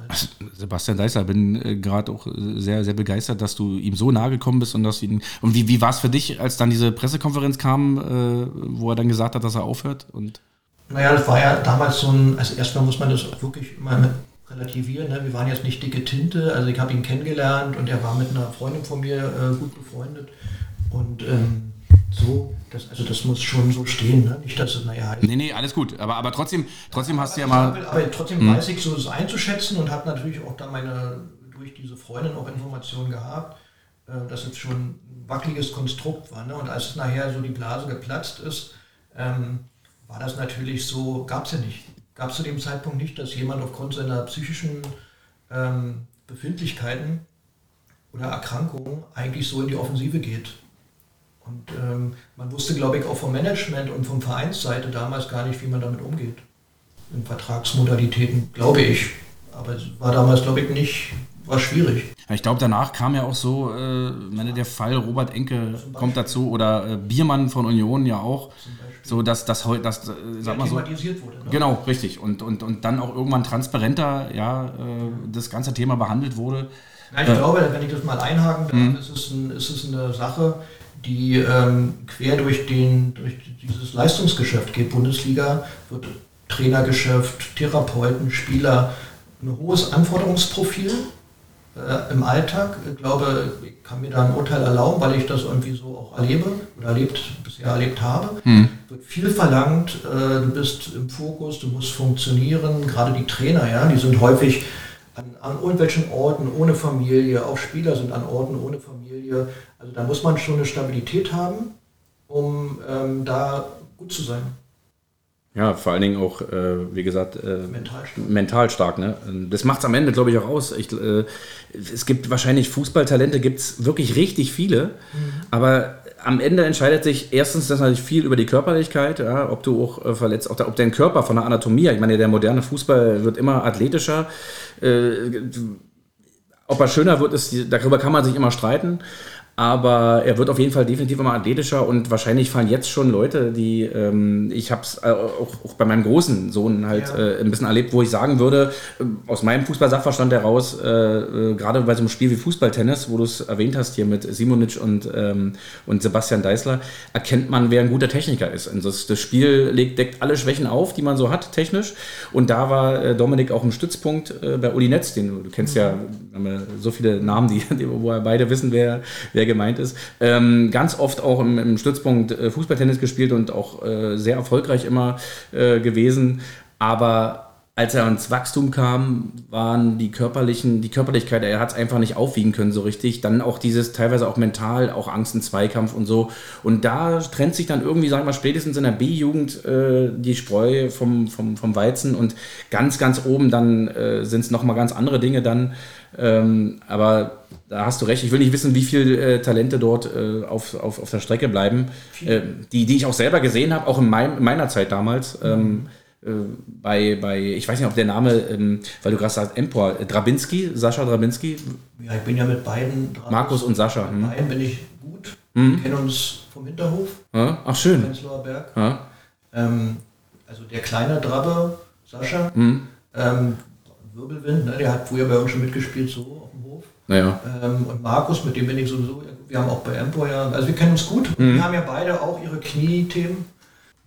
damals. Sebastian Deißler, bin äh, gerade auch äh, sehr, sehr begeistert, dass du ihm so nahe gekommen bist und dass ihn. Und wie, wie war es für dich, als dann diese Pressekonferenz kam, äh, wo er dann gesagt hat, dass er aufhört? Und
naja, das war ja damals so ein, also erstmal muss man das wirklich mal mit relativieren. Ne? Wir waren jetzt nicht dicke Tinte, also ich habe ihn kennengelernt und er war mit einer Freundin von mir äh, gut befreundet. Und ähm, so, das, also das muss schon so stehen, ne? nicht, dass es, naja...
Nee, nee, alles gut, aber, aber trotzdem, trotzdem hast du ja mal...
Aber, aber trotzdem hm. weiß ich so es einzuschätzen und habe natürlich auch da meine, durch diese Freundin auch Informationen gehabt, äh, dass es schon ein wackeliges Konstrukt war. Ne? Und als nachher so die Blase geplatzt ist, ähm, war das natürlich so, gab es ja nicht. Gab es zu dem Zeitpunkt nicht, dass jemand aufgrund seiner psychischen ähm, Befindlichkeiten oder Erkrankungen eigentlich so in die Offensive geht. Und ähm, man wusste, glaube ich, auch vom Management und vom Vereinsseite damals gar nicht, wie man damit umgeht. In Vertragsmodalitäten, glaube ich. Aber es war damals, glaube ich, nicht, war schwierig.
Ich glaube, danach kam ja auch so, äh, meine, der Fall Robert Enke kommt dazu oder äh, Biermann von Union ja auch. So dass das heute, das, äh, sag mal so. Wurde, ne? Genau, richtig. Und, und, und dann auch irgendwann transparenter, ja, äh, das ganze Thema behandelt wurde.
Ja, ich äh, glaube, wenn ich das mal einhaken darf, mhm. ist es, ein, ist es eine Sache, die ähm, quer durch, den, durch dieses Leistungsgeschäft geht. Bundesliga wird Trainergeschäft, Therapeuten, Spieler, ein hohes Anforderungsprofil äh, im Alltag. Ich glaube, ich kann mir da ein Urteil erlauben, weil ich das irgendwie so auch erlebe oder erlebt, bisher erlebt habe. Hm. Wird viel verlangt, äh, du bist im Fokus, du musst funktionieren. Gerade die Trainer, ja, die sind häufig an, an irgendwelchen Orten ohne Familie, auch Spieler sind an Orten ohne Familie. Also da muss man schon eine Stabilität haben, um ähm, da gut zu sein.
Ja, vor allen Dingen auch, äh, wie gesagt, äh, mental stark. Mental stark ne? Das macht es am Ende, glaube ich, auch aus. Ich, äh, es gibt wahrscheinlich Fußballtalente, gibt es wirklich richtig viele, mhm. aber am Ende entscheidet sich erstens das natürlich viel über die Körperlichkeit, ja, ob du auch äh, verletzt, auch, ob dein Körper von der Anatomie, ich meine, der moderne Fußball wird immer athletischer. Äh, ob er schöner wird, ist, darüber kann man sich immer streiten. Aber er wird auf jeden Fall definitiv immer athletischer und wahrscheinlich fallen jetzt schon Leute, die, ähm, ich habe es äh, auch, auch, bei meinem großen Sohn halt ja. äh, ein bisschen erlebt, wo ich sagen würde, äh, aus meinem Fußballsachverstand heraus, äh, äh, gerade bei so einem Spiel wie Fußballtennis, wo du es erwähnt hast hier mit Simonic und, ähm, und Sebastian Deißler, erkennt man, wer ein guter Techniker ist. Und das, das Spiel legt, deckt alle Schwächen auf, die man so hat, technisch. Und da war äh, Dominik auch im Stützpunkt bei Uli Netz, den du kennst mhm. ja, so viele Namen, die, wo wir beide wissen, wer, wer wer gemeint ist. Ähm, ganz oft auch im, im Stützpunkt äh, Fußballtennis gespielt und auch äh, sehr erfolgreich immer äh, gewesen. Aber als er ins Wachstum kam, waren die körperlichen, die Körperlichkeit, er hat es einfach nicht aufwiegen können so richtig. Dann auch dieses teilweise auch mental, auch Angst im Zweikampf und so. Und da trennt sich dann irgendwie, sagen wir spätestens in der B-Jugend äh, die Spreu vom, vom, vom Weizen und ganz, ganz oben dann äh, sind es nochmal ganz andere Dinge dann. Ähm, aber da hast du recht. Ich will nicht wissen, wie viele äh, Talente dort äh, auf, auf, auf der Strecke bleiben, äh, die, die ich auch selber gesehen habe, auch in, mein, in meiner Zeit damals. Mhm. Ähm, äh, bei, bei, ich weiß nicht, ob der Name, ähm, weil du gerade sagst, Empor, äh, Drabinski, Sascha Drabinski.
Ja, ich bin ja mit beiden.
Drabinski, Markus und Sascha.
Mit hm. beiden bin ich gut. Mhm. Wir kennen uns vom Hinterhof.
Ja? Ach, schön.
Prenzlauer Berg. Ja? Ähm, also der kleine Drabbe, Sascha, mhm. ähm, Wirbelwind, ne, der hat früher bei uns schon mitgespielt, so.
Naja.
Ähm, und Markus, mit dem bin ich sowieso, wir haben auch bei Empor ja, also wir kennen uns gut. Mhm. Wir haben ja beide auch ihre Kniethemen.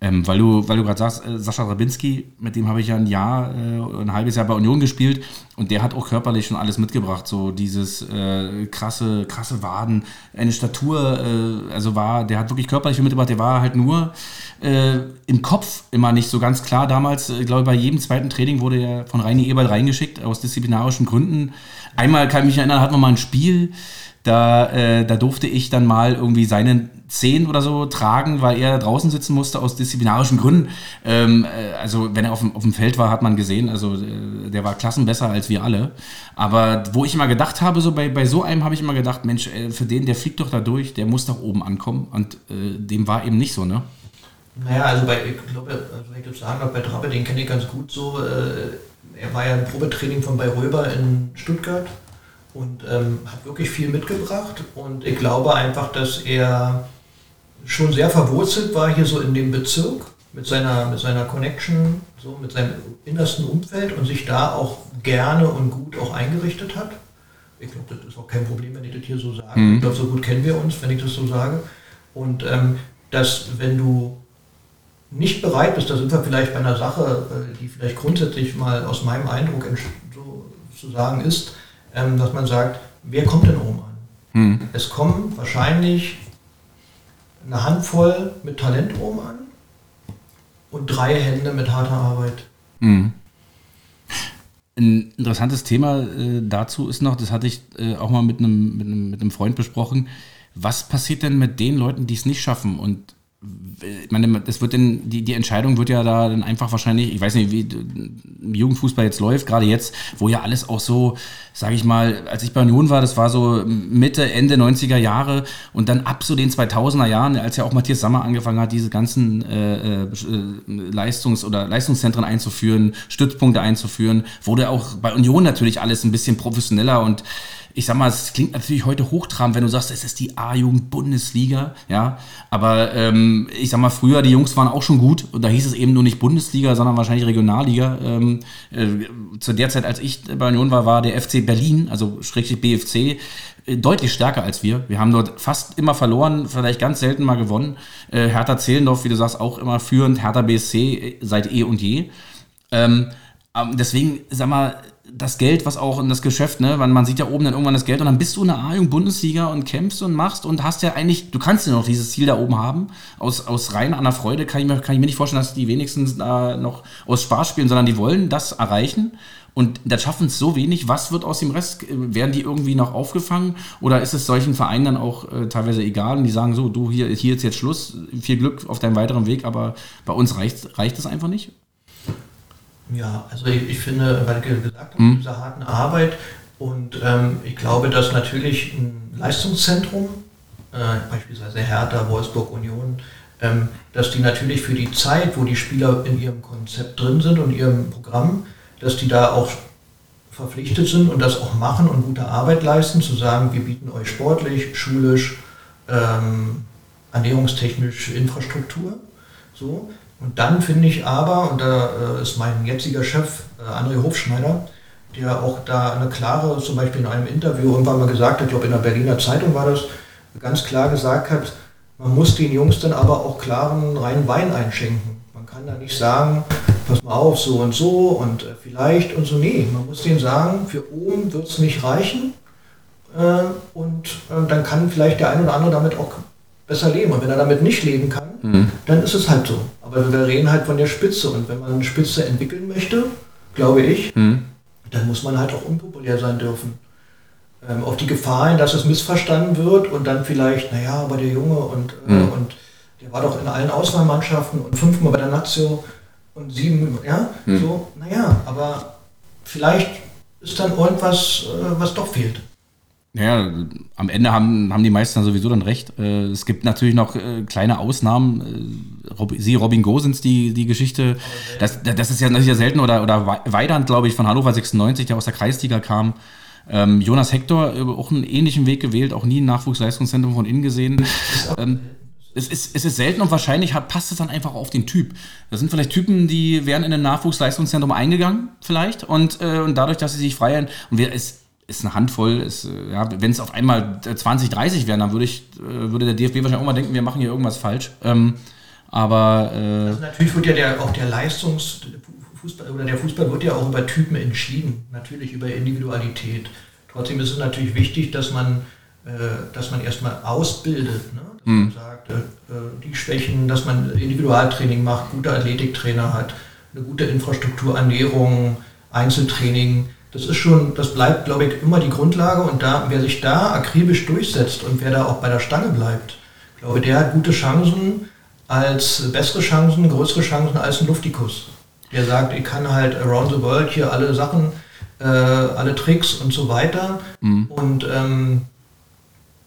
Ähm, weil du, weil du gerade sagst, äh, Sascha Rabinski, mit dem habe ich ja ein Jahr, äh, ein halbes Jahr bei Union gespielt und der hat auch körperlich schon alles mitgebracht. So dieses äh, krasse, krasse Waden, eine Statur, äh, also war, der hat wirklich körperlich mitgebracht, der war halt nur äh, im Kopf immer nicht so ganz klar. Damals, ich glaube, bei jedem zweiten Training wurde er von Reini Eberl reingeschickt, aus disziplinarischen Gründen. Einmal kann ich mich erinnern, hatten wir mal ein Spiel, da, äh, da durfte ich dann mal irgendwie seinen Zehen oder so tragen, weil er draußen sitzen musste aus disziplinarischen Gründen. Ähm, äh, also wenn er auf dem, auf dem Feld war, hat man gesehen, also äh, der war klassenbesser als wir alle. Aber wo ich immer gedacht habe, so bei, bei so einem habe ich immer gedacht, Mensch, äh, für den, der fliegt doch da durch, der muss doch oben ankommen. Und äh, dem war eben nicht so, ne?
Naja, also bei, ich glaube, also ich das sagen bei Trappe, den kenne ich ganz gut so. Äh, er war ja im Probetraining von bei Röber in Stuttgart und ähm, hat wirklich viel mitgebracht. Und ich glaube einfach, dass er schon sehr verwurzelt war hier so in dem Bezirk mit seiner, mit seiner Connection, so mit seinem innersten Umfeld und sich da auch gerne und gut auch eingerichtet hat. Ich glaube, das ist auch kein Problem, wenn ich das hier so sage. Mhm. Ich glaube, so gut kennen wir uns, wenn ich das so sage. Und ähm, dass, wenn du nicht bereit bist, da sind wir vielleicht bei einer Sache, äh, die vielleicht grundsätzlich mal aus meinem Eindruck so zu sagen ist, ähm, dass man sagt, wer kommt denn oben an? Mhm. Es kommen wahrscheinlich eine Handvoll mit Talent oben an und drei Hände mit harter Arbeit. Mhm.
Ein interessantes Thema äh, dazu ist noch, das hatte ich äh, auch mal mit einem, mit, einem, mit einem Freund besprochen. Was passiert denn mit den Leuten, die es nicht schaffen und ich meine, das wird denn, die, die Entscheidung wird ja da dann einfach wahrscheinlich, ich weiß nicht, wie Jugendfußball jetzt läuft, gerade jetzt, wo ja alles auch so, sage ich mal, als ich bei Union war, das war so Mitte, Ende 90er Jahre und dann ab so den 2000er Jahren, als ja auch Matthias Sammer angefangen hat, diese ganzen äh, äh, Leistungs- oder Leistungszentren einzuführen, Stützpunkte einzuführen, wurde auch bei Union natürlich alles ein bisschen professioneller und ich sag mal, es klingt natürlich heute hochtrabend, wenn du sagst, es ist die A-Jugend-Bundesliga, ja. Aber ähm, ich sag mal, früher, die Jungs waren auch schon gut und da hieß es eben nur nicht Bundesliga, sondern wahrscheinlich Regionalliga. Ähm, äh, zu der Zeit, als ich bei Union war, war der FC Berlin, also schrägstrich BFC, äh, deutlich stärker als wir. Wir haben dort fast immer verloren, vielleicht ganz selten mal gewonnen. Äh, Hertha Zehlendorf, wie du sagst, auch immer führend. Hertha BSC äh, seit eh und je. Ähm, ähm, deswegen, sag mal, das Geld, was auch in das Geschäft, ne, man, man sieht ja oben dann irgendwann das Geld und dann bist du in der A-Jugend-Bundesliga und kämpfst und machst und hast ja eigentlich, du kannst ja noch dieses Ziel da oben haben. Aus, aus rein an der Freude kann ich, mir, kann ich mir nicht vorstellen, dass die wenigstens da noch aus Spaß spielen, sondern die wollen das erreichen und das schaffen es so wenig. Was wird aus dem Rest? Werden die irgendwie noch aufgefangen oder ist es solchen Vereinen dann auch äh, teilweise egal und die sagen so, du, hier, hier ist jetzt Schluss, viel Glück auf deinem weiteren Weg, aber bei uns reicht, reicht das einfach nicht?
Ja, also ich, ich finde, weil du gesagt hast, mhm. dieser harten Arbeit und ähm, ich glaube, dass natürlich ein Leistungszentrum, äh, beispielsweise Hertha, Wolfsburg, Union, ähm, dass die natürlich für die Zeit, wo die Spieler in ihrem Konzept drin sind und ihrem Programm, dass die da auch verpflichtet sind und das auch machen und gute Arbeit leisten, zu sagen, wir bieten euch sportlich, schulisch, ähm, ernährungstechnisch Infrastruktur. So. Und dann finde ich aber, und da äh, ist mein jetziger Chef, äh, André Hofschneider, der auch da eine klare, zum Beispiel in einem Interview irgendwann mal gesagt hat, ich glaube in der Berliner Zeitung war das, ganz klar gesagt hat, man muss den Jungs dann aber auch klaren reinen Wein einschenken. Man kann da nicht sagen, pass mal auf, so und so und äh, vielleicht und so. Nee, man muss denen sagen, für oben wird es nicht reichen. Äh, und äh, dann kann vielleicht der ein oder andere damit auch besser leben. Und wenn er damit nicht leben kann, mhm. dann ist es halt so. Aber wir reden halt von der Spitze. Und wenn man eine Spitze entwickeln möchte, glaube ich, mhm. dann muss man halt auch unpopulär sein dürfen. Ähm, auf die Gefahr hin, dass es missverstanden wird und dann vielleicht, naja, aber der Junge und, äh, mhm. und der war doch in allen Auswahlmannschaften und fünfmal bei der Nazio und sieben, ja, mhm. so, naja, aber vielleicht ist dann irgendwas, äh, was doch fehlt.
Ja, am Ende haben, haben die meisten sowieso dann recht. Äh, es gibt natürlich noch äh, kleine Ausnahmen. Äh, sie, Robin Gosens, die, die Geschichte, das, das ist ja, ja selten. Oder, oder Weidand, glaube ich, von Hannover 96, der aus der Kreisliga kam. Ähm, Jonas Hector, auch einen ähnlichen Weg gewählt, auch nie ein Nachwuchsleistungszentrum von innen gesehen. Ähm, es ist, es ist selten und wahrscheinlich hat, passt es dann einfach auf den Typ. Das sind vielleicht Typen, die wären in ein Nachwuchsleistungszentrum eingegangen, vielleicht, und, äh, und dadurch, dass sie sich freien, und wir, es, ist eine Handvoll. Ist, äh, ja, Wenn es auf einmal 20, 30 wären, dann würde ich, äh, würde der DFB wahrscheinlich auch mal denken, wir machen hier irgendwas falsch. Ähm, aber
äh, also natürlich wird ja der, auch der Leistungs Fußball oder der Fußball wird ja auch über Typen entschieden, natürlich über Individualität. Trotzdem ist es natürlich wichtig, dass man, äh, dass man erstmal ausbildet, ne? dass mhm. man sagt, äh, die Schwächen, dass man Individualtraining macht, gute Athletiktrainer hat, eine gute Infrastruktur, Ernährung, Einzeltraining das ist schon, das bleibt, glaube ich, immer die Grundlage und da, wer sich da akribisch durchsetzt und wer da auch bei der Stange bleibt, glaube der hat gute Chancen als bessere Chancen, größere Chancen als ein Luftikus. Der sagt, ich kann halt around the world hier alle Sachen, äh, alle Tricks und so weiter. Mhm. Und ähm,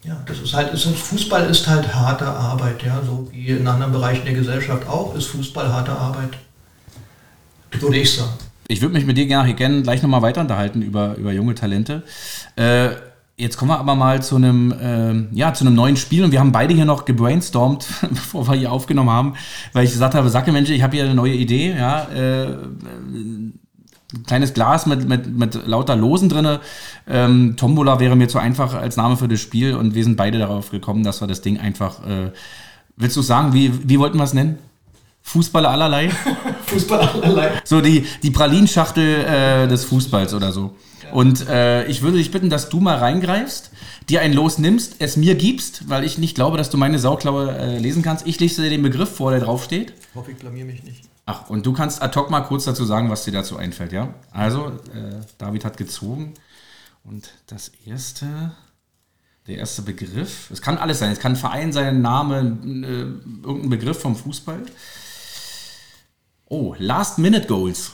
ja, das ist halt, ist, Fußball ist halt harte Arbeit, ja, so wie in anderen Bereichen der Gesellschaft auch, ist Fußball harte Arbeit. Würde ich sagen
ich würde mich mit dir gerne gerne gleich nochmal weiter unterhalten über, über junge Talente. Äh, jetzt kommen wir aber mal zu einem, äh, ja, zu einem neuen Spiel und wir haben beide hier noch gebrainstormt, [laughs] bevor wir hier aufgenommen haben, weil ich gesagt habe, Sacke Mensch, ich habe hier eine neue Idee, ja, äh, ein kleines Glas mit, mit, mit lauter Losen drin. Ähm, Tombola wäre mir zu einfach als Name für das Spiel und wir sind beide darauf gekommen, dass wir das Ding einfach, äh, willst du sagen, wie, wie wollten wir es nennen? Fußballer allerlei. [laughs]
Fußballer allerlei.
So die, die Pralinschachtel äh, des Fußballs oder so. Und äh, ich würde dich bitten, dass du mal reingreifst, dir ein Los nimmst, es mir gibst, weil ich nicht glaube, dass du meine Sauklaue äh, lesen kannst. Ich lese dir den Begriff vor, der draufsteht.
Ich hoffe, ich blamier mich nicht.
Ach, und du kannst ad hoc mal kurz dazu sagen, was dir dazu einfällt, ja? Also, äh, David hat gezogen. Und das erste, der erste Begriff, es kann alles sein, es kann ein Verein sein, ein Name, äh, irgendein Begriff vom Fußball. Oh, Last-Minute-Goals.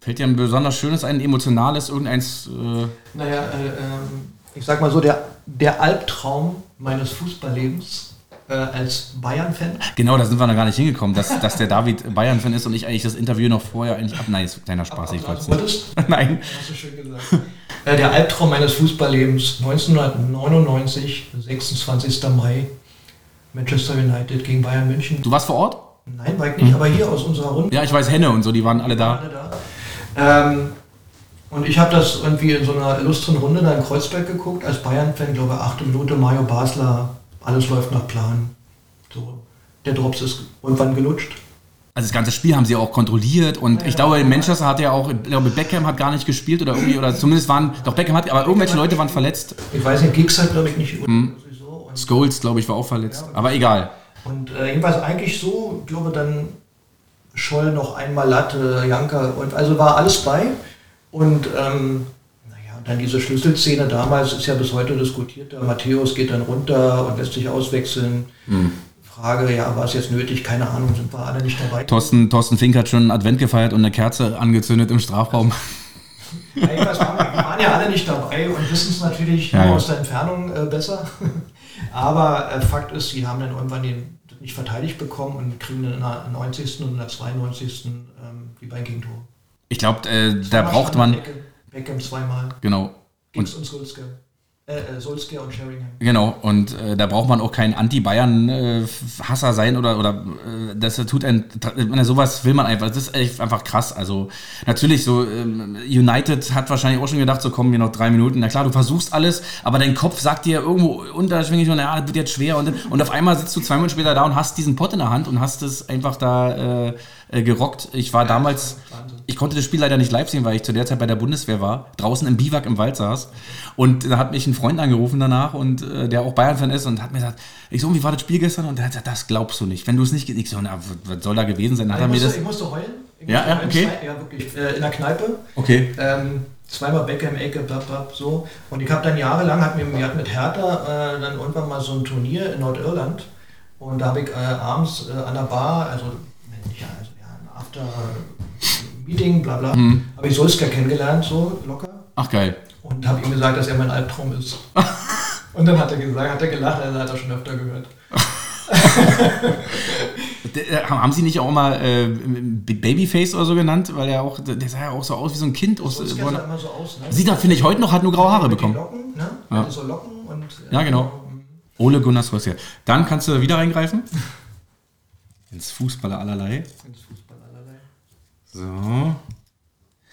Fällt dir ein besonders schönes, ein emotionales, irgendeins. Äh
Naja, äh, ähm, ich sag mal so, der, der Albtraum meines Fußballlebens äh, als Bayern-Fan.
genau, da sind wir noch gar nicht hingekommen, dass, dass der David Bayern-Fan ist und ich eigentlich das Interview noch vorher eigentlich ab. Nein, ist kleiner Spaß, ich wollte
Wolltest?
nicht. [laughs] Nein.
Hast du schön gesagt. Äh, der Albtraum meines Fußballlebens 1999, 26. Mai, Manchester United gegen Bayern München.
Du warst vor Ort?
Nein, ich nicht, aber hier aus unserer Runde.
Ja, ich weiß, Henne und so, die waren alle da.
alle da. Ähm, und ich habe das irgendwie in so einer illustren Runde da in Kreuzberg geguckt, als Bayern-Fan, glaube ich, achte Minute, Mario Basler, alles läuft nach Plan. So, der Drops ist irgendwann gelutscht.
Also das ganze Spiel haben sie auch kontrolliert und ich glaube, Manchester hat ja auch, ich glaube, Beckham hat gar nicht gespielt oder irgendwie, oder zumindest waren, doch Beckham hat, aber irgendwelche Leute waren verletzt.
Ich weiß nicht, Giggs hat, glaube ich, nicht.
Hm.
Und,
Scholes, glaube ich, war auch verletzt. Aber egal.
Und äh, jedenfalls eigentlich so, ich glaube dann Scholl noch einmal Latte, Janka und also war alles bei. Und ähm, naja, dann diese Schlüsselszene damals ist ja bis heute diskutiert. Matthäus geht dann runter und lässt sich auswechseln. Frage, ja, war es jetzt nötig? Keine Ahnung, sind wir alle nicht dabei.
Thorsten, Thorsten Fink hat schon einen Advent gefeiert und eine Kerze angezündet im Strafraum.
Ja, jedenfalls waren wir wir waren ja alle nicht dabei und wissen es natürlich
ja.
aus der Entfernung äh, besser. Aber äh, Fakt ist, sie haben dann irgendwann den nicht verteidigt bekommen und kriegen dann in der 90. und in der 92. Ähm, wie bei Gegentor.
Ich glaube, äh, da braucht man,
Beckham, Beckham zweimal.
genau.
Giggs und. Äh, äh, Solskjaer und Sheringham.
Genau, und äh, da braucht man auch kein Anti-Bayern-Hasser sein oder, oder äh, das tut ein, äh, sowas will man einfach, das ist echt einfach krass. Also natürlich so, ähm, United hat wahrscheinlich auch schon gedacht, so kommen wir noch drei Minuten. Na klar, du versuchst alles, aber dein Kopf sagt dir irgendwo unterschwinglich, und ja, das wird jetzt schwer. Und, und auf einmal sitzt du zwei Minuten später da und hast diesen Pott in der Hand und hast es einfach da äh, äh, gerockt. Ich war damals,
Wahnsinn.
ich konnte das Spiel leider nicht live sehen, weil ich zu der Zeit bei der Bundeswehr war, draußen im Biwak im Wald saß. Und da hat mich ein Freund angerufen danach und äh, der auch Bayern-Fan ist und hat mir gesagt, ich so, wie war das Spiel gestern? Und der hat gesagt, das glaubst du nicht. Wenn du es nicht, ich so, na, was soll da gewesen sein? Hat
Ich
er mir
musste,
das,
ich musste heulen. Ich
Ja,
musste
ja, okay.
Zwei- Ja, wirklich. Äh, in der Kneipe.
okay.
Ähm, zweimal Beckham, Ecke, blab, blab, so. Und ich habe dann jahrelang, hat mir, wir hatten mit Hertha äh, dann irgendwann mal so ein Turnier in Nordirland. Und da habe ich äh, abends äh, an der Bar, also, ja, also ja, ein After-Meeting, bla bla,
Mhm.
habe ich Solskjaer kennengelernt, so locker.
Ach geil.
Und habe ihm gesagt, dass er mein Albtraum ist. [laughs] Und dann hat er gesagt, hat er gelacht, also hat er schon öfter gehört. [laughs]
Äh, haben sie nicht auch mal äh, Babyface oder so genannt? Weil er auch, der sah ja auch so aus wie so ein Kind. Aus,
sah
er-
immer so aus, ne?
sieht er, finde ich, heute noch, hat nur graue Haare bekommen.
Locken, ne?
Ja.
So Locken und.
Ja, genau. Ole Gunnar Solskjaer. Dann kannst du wieder reingreifen. [laughs] Ins Fußballer allerlei.
Ins Fußball allerlei.
So.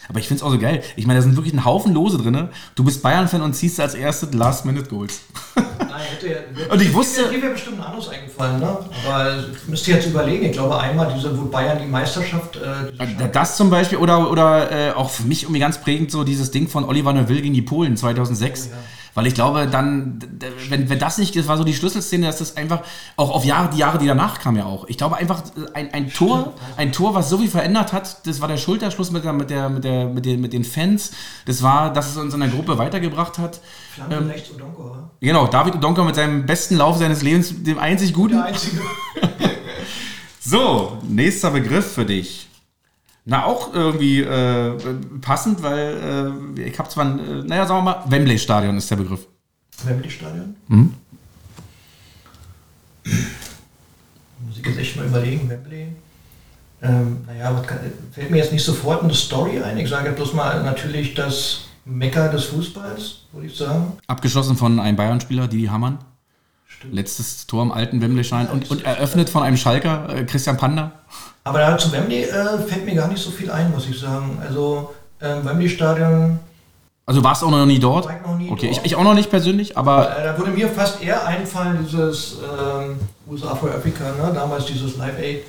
Aber ich finde es auch so geil. Ich meine, da sind wirklich ein Haufen Lose drin. Du bist Bayern-Fan und ziehst als erstes Last-Minute-Goals.
Nein, hätte ja, [laughs]
Und ich wusste-
Mir wäre bestimmt ein anderes eingefallen, ne? Aber ich müsste jetzt überlegen. Ich glaube, einmal, diese, wo Bayern die Meisterschaft. Äh, Scheiße-
Das zum Beispiel, oder, oder äh, auch für mich irgendwie ganz prägend so dieses Ding von Oliver Neuville gegen die Polen 2006.
Oh ja.
Weil ich glaube, dann, wenn, wenn das nicht, das war so die Schlüsselszene, dass das einfach, auch auf Jahre, die Jahre, die danach kamen ja auch. Ich glaube einfach, äh, ein, ein Tor, ein Tor, was so viel verändert hat, das war der Schulterschluss mit, der, mit, der, mit, der, mit, den, mit den Fans. Das war, dass es uns in der Gruppe weitergebracht hat.
Flanke
ähm,
rechts Odonko, oder?
Genau, David Odonko mit seinem besten Lauf seines Lebens, dem einzig guten.
Der einzige. [laughs]
So, nächster Begriff für dich. Na, auch irgendwie äh, passend, weil äh, ich habe zwar, ein, äh, naja, sagen wir mal, Wembley-Stadion ist der Begriff.
Wembley-Stadion.
Mhm.
Muss ich jetzt echt mal überlegen, Wembley. Ähm, naja, was kann, fällt mir jetzt nicht sofort eine Story ein. Ich sage bloß mal natürlich das Mecker des Fußballs, würde ich sagen.
Abgeschossen von einem Bayern-Spieler, Didi Hamann.
Stimmt.
Letztes Tor im alten Wembley-Stadion und, und eröffnet von einem Schalker, äh, Christian Panda.
Aber da zu Wembley äh, fällt mir gar nicht so viel ein, muss ich sagen. Also ähm, Wembley-Stadion,
Also warst du auch noch nie dort?
War ich noch nie
okay,
dort.
Ich, ich auch noch nicht persönlich, aber
Äh, da würde mir fast eher einfallen, dieses ähm, USA for Africa, ne? damals dieses Live Aid,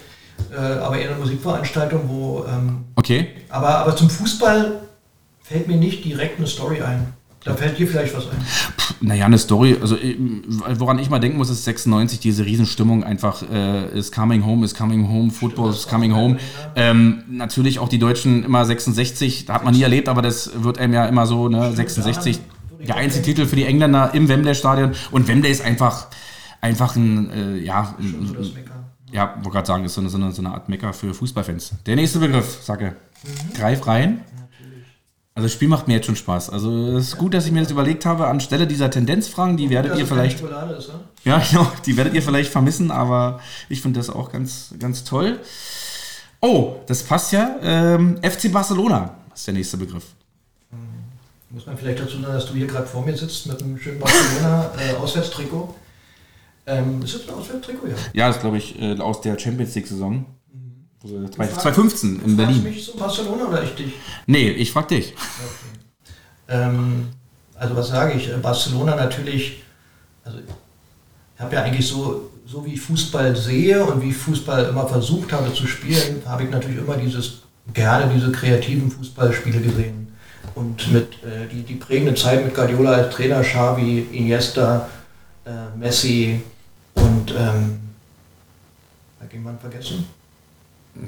äh, aber eher eine Musikveranstaltung, wo. Ähm,
okay.
aber, aber zum Fußball fällt mir nicht direkt eine Story ein. Da fällt dir vielleicht was ein.
Naja, eine Story, also äh, woran ich mal denken muss, ist 96, diese Riesenstimmung einfach, äh, is coming home, is coming home, Football is coming home. Ähm, natürlich auch die Deutschen immer 66, da hat man nie erlebt, aber das wird einem ja immer so, ne, 66, der einzige Titel für die Engländer im Wembley-Stadion und Wembley ist einfach, einfach ein, äh, ja, ein, ja, wollte gerade sagen, ist so eine, so, eine, Art Mecker für Fußballfans. Der nächste Begriff, sage. Greif rein. Also das Spiel macht mir jetzt schon Spaß. Also es ist gut, dass ich mir das überlegt habe. Anstelle dieser Tendenzfragen, die werdet ihr vielleicht,
ist, ne?
ja genau, die werdet ihr vielleicht vermissen, aber ich finde das auch ganz, ganz toll. Oh, das passt ja. Ähm, FC Barcelona ist der nächste Begriff.
Muss man vielleicht dazu sagen, dass du hier gerade vor mir sitzt mit einem schönen Barcelona [laughs] äh. Ähm, ist das ein Auswärtstrikot? Ja.
Ja, das glaube ich äh, aus der Champions League-Saison. Also 2015 in
Du fragst
Berlin.
mich so Barcelona oder ich dich?
Nee, ich frag dich.
Ähm, also was sage ich? Barcelona natürlich, also ich habe ja eigentlich so, so wie ich Fußball sehe und wie ich Fußball immer versucht habe zu spielen, habe ich natürlich immer dieses, gerne diese kreativen Fußballspiele gesehen. Und mit äh, die, die prägende Zeit mit Guardiola als Trainer, Xavi, Iniesta, äh, Messi und ähm, hat jemand vergessen?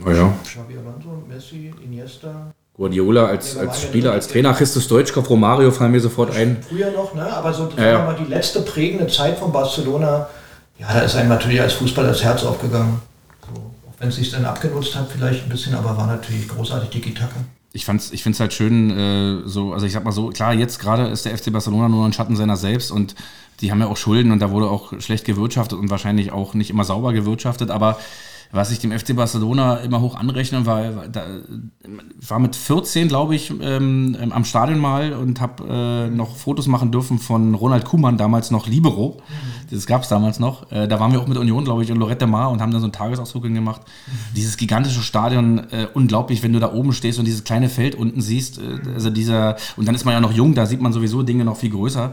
Naja.
Xavi Alonso, Messi, Iniesta,
Guardiola als, als Spieler, als Trainer, Christus Stoichkov, Romario fallen mir sofort ein.
Früher noch, ne? aber so
Ja, ja.
mal, die letzte prägende Zeit von Barcelona, ja, da ist einem natürlich als Fußballer das Herz aufgegangen. So, auch wenn es sich dann abgenutzt hat, vielleicht ein bisschen, aber war natürlich großartig die Gitarre.
ich fand's, ich finde es halt schön, äh, so, also ich sag mal so, klar, jetzt gerade ist der FC Barcelona nur ein Schatten seiner selbst und die haben ja auch Schulden und da wurde auch schlecht gewirtschaftet und wahrscheinlich auch nicht immer sauber gewirtschaftet, aber was ich dem FC Barcelona immer hoch anrechne, war, da, war mit 14, glaube ich, ähm, ähm, am Stadion mal und habe äh, noch Fotos machen dürfen von Ronald Kuhmann, damals noch Libero. Das gab es damals noch. Äh, da waren wir auch mit Union, glaube ich, und Lorette Mar und haben dann so einen Tagesausflug gemacht. Dieses gigantische Stadion, äh, unglaublich, wenn du da oben stehst und dieses kleine Feld unten siehst. Äh, also dieser, und dann ist man ja noch jung, da sieht man sowieso Dinge noch viel größer.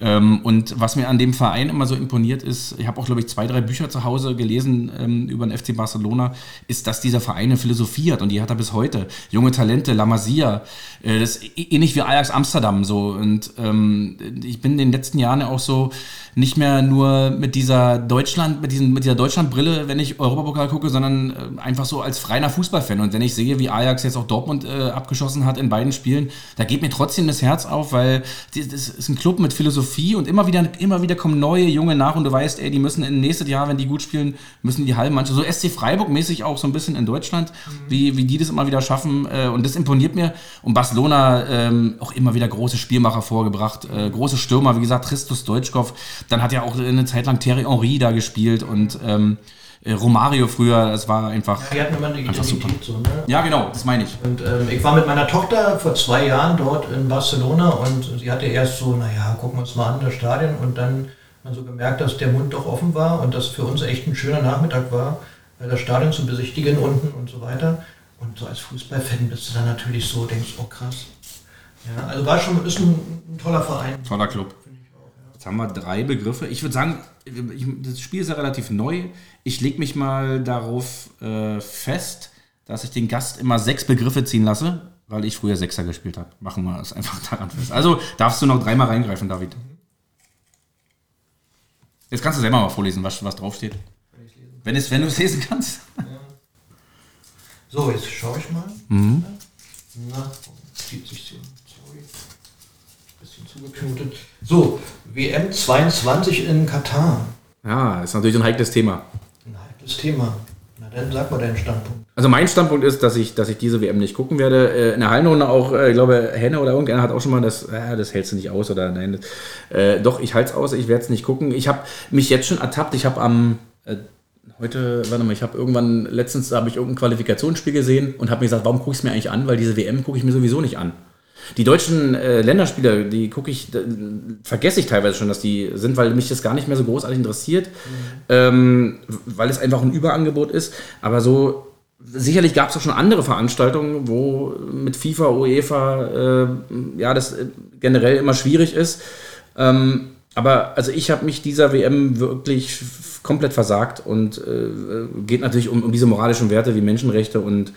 Ähm, und was mir an dem Verein immer so imponiert ist, ich habe auch, glaube ich, zwei, drei Bücher zu Hause gelesen ähm, über den FC Barcelona, ist, dass dieser Verein eine Philosophie hat und die hat er bis heute. Junge Talente, La Masia, äh, das ist ähnlich wie Ajax Amsterdam so. Und ähm, ich bin in den letzten Jahren ja auch so nicht mehr nur mit dieser Deutschland, mit, diesen, mit dieser Deutschlandbrille, wenn ich Europapokal gucke, sondern äh, einfach so als freiner Fußballfan. Und wenn ich sehe, wie Ajax jetzt auch Dortmund äh, abgeschossen hat in beiden Spielen, da geht mir trotzdem das Herz auf, weil das ist ein Club mit Philosophie und immer wieder, immer wieder kommen neue Junge nach und du weißt, ey, die müssen in nächstes Jahr, wenn die gut spielen, müssen die halben manche, so SC Freiburg-mäßig auch so ein bisschen in Deutschland, wie, wie die das immer wieder schaffen. Äh, und das imponiert mir. Und Barcelona ähm, auch immer wieder große Spielmacher vorgebracht, äh, große Stürmer, wie gesagt, Christus Deutschkov. Dann hat ja auch eine Zeit lang Thierry Henry da gespielt und ähm, äh, Romario früher, das war einfach.
Die hatten immer eine. Identität so, ne?
Ja, genau, das meine ich.
Und ähm, ich war mit meiner Tochter vor zwei Jahren dort in Barcelona und sie hatte erst so, naja, gucken wir uns mal an, das Stadion. Und dann hat man so gemerkt, dass der Mund doch offen war und das für uns echt ein schöner Nachmittag war, das Stadion zu besichtigen unten und so weiter. Und so als Fußballfan bist du dann natürlich so, denkst, oh krass. Ja, also war schon, ist ein, ein toller Verein.
Toller Club. Jetzt haben wir drei Begriffe. Ich würde sagen, ich, das Spiel ist ja relativ neu. Ich lege mich mal darauf äh, fest, dass ich den Gast immer sechs Begriffe ziehen lasse, weil ich früher Sechser gespielt habe. Machen wir es einfach daran fest. Also darfst du noch dreimal reingreifen, David. Jetzt kannst du selber mal vorlesen, was, was draufsteht. Wenn, es, wenn du es lesen kannst.
So, jetzt schaue ich mal.
Mhm.
Na, zieht sich so. Sorry. Bisschen zugeknotet. So, WM 22 in Katar.
Ja, ist natürlich ein heikles Thema.
Ein heikles Thema. Na dann sag mal deinen Standpunkt.
Also mein Standpunkt ist, dass ich, dass ich diese WM nicht gucken werde. Äh, In der Hallenrunde auch, äh, ich glaube, Henne oder irgendeiner hat auch schon mal das, äh, das hältst du nicht aus oder nein. Das, äh, doch, ich halte es aus, ich werde es nicht gucken. Ich habe mich jetzt schon ertappt, ich habe am, äh, heute, warte mal, ich habe irgendwann, letztens habe ich irgendein Qualifikationsspiel gesehen und habe mir gesagt, warum gucke ich es mir eigentlich an? Weil diese WM gucke ich mir sowieso nicht an. Die deutschen äh, Länderspieler, die gucke ich, vergesse ich teilweise schon, dass die sind, weil mich das gar nicht mehr so großartig interessiert, ähm, weil es einfach ein Überangebot ist. Aber so sicherlich gab es auch schon andere Veranstaltungen, wo mit FIFA, UEFA, äh, ja, das äh, generell immer schwierig ist. Ähm, aber also ich habe mich dieser WM wirklich komplett versagt und äh, geht natürlich um, um, diese moralischen Werte wie Menschenrechte und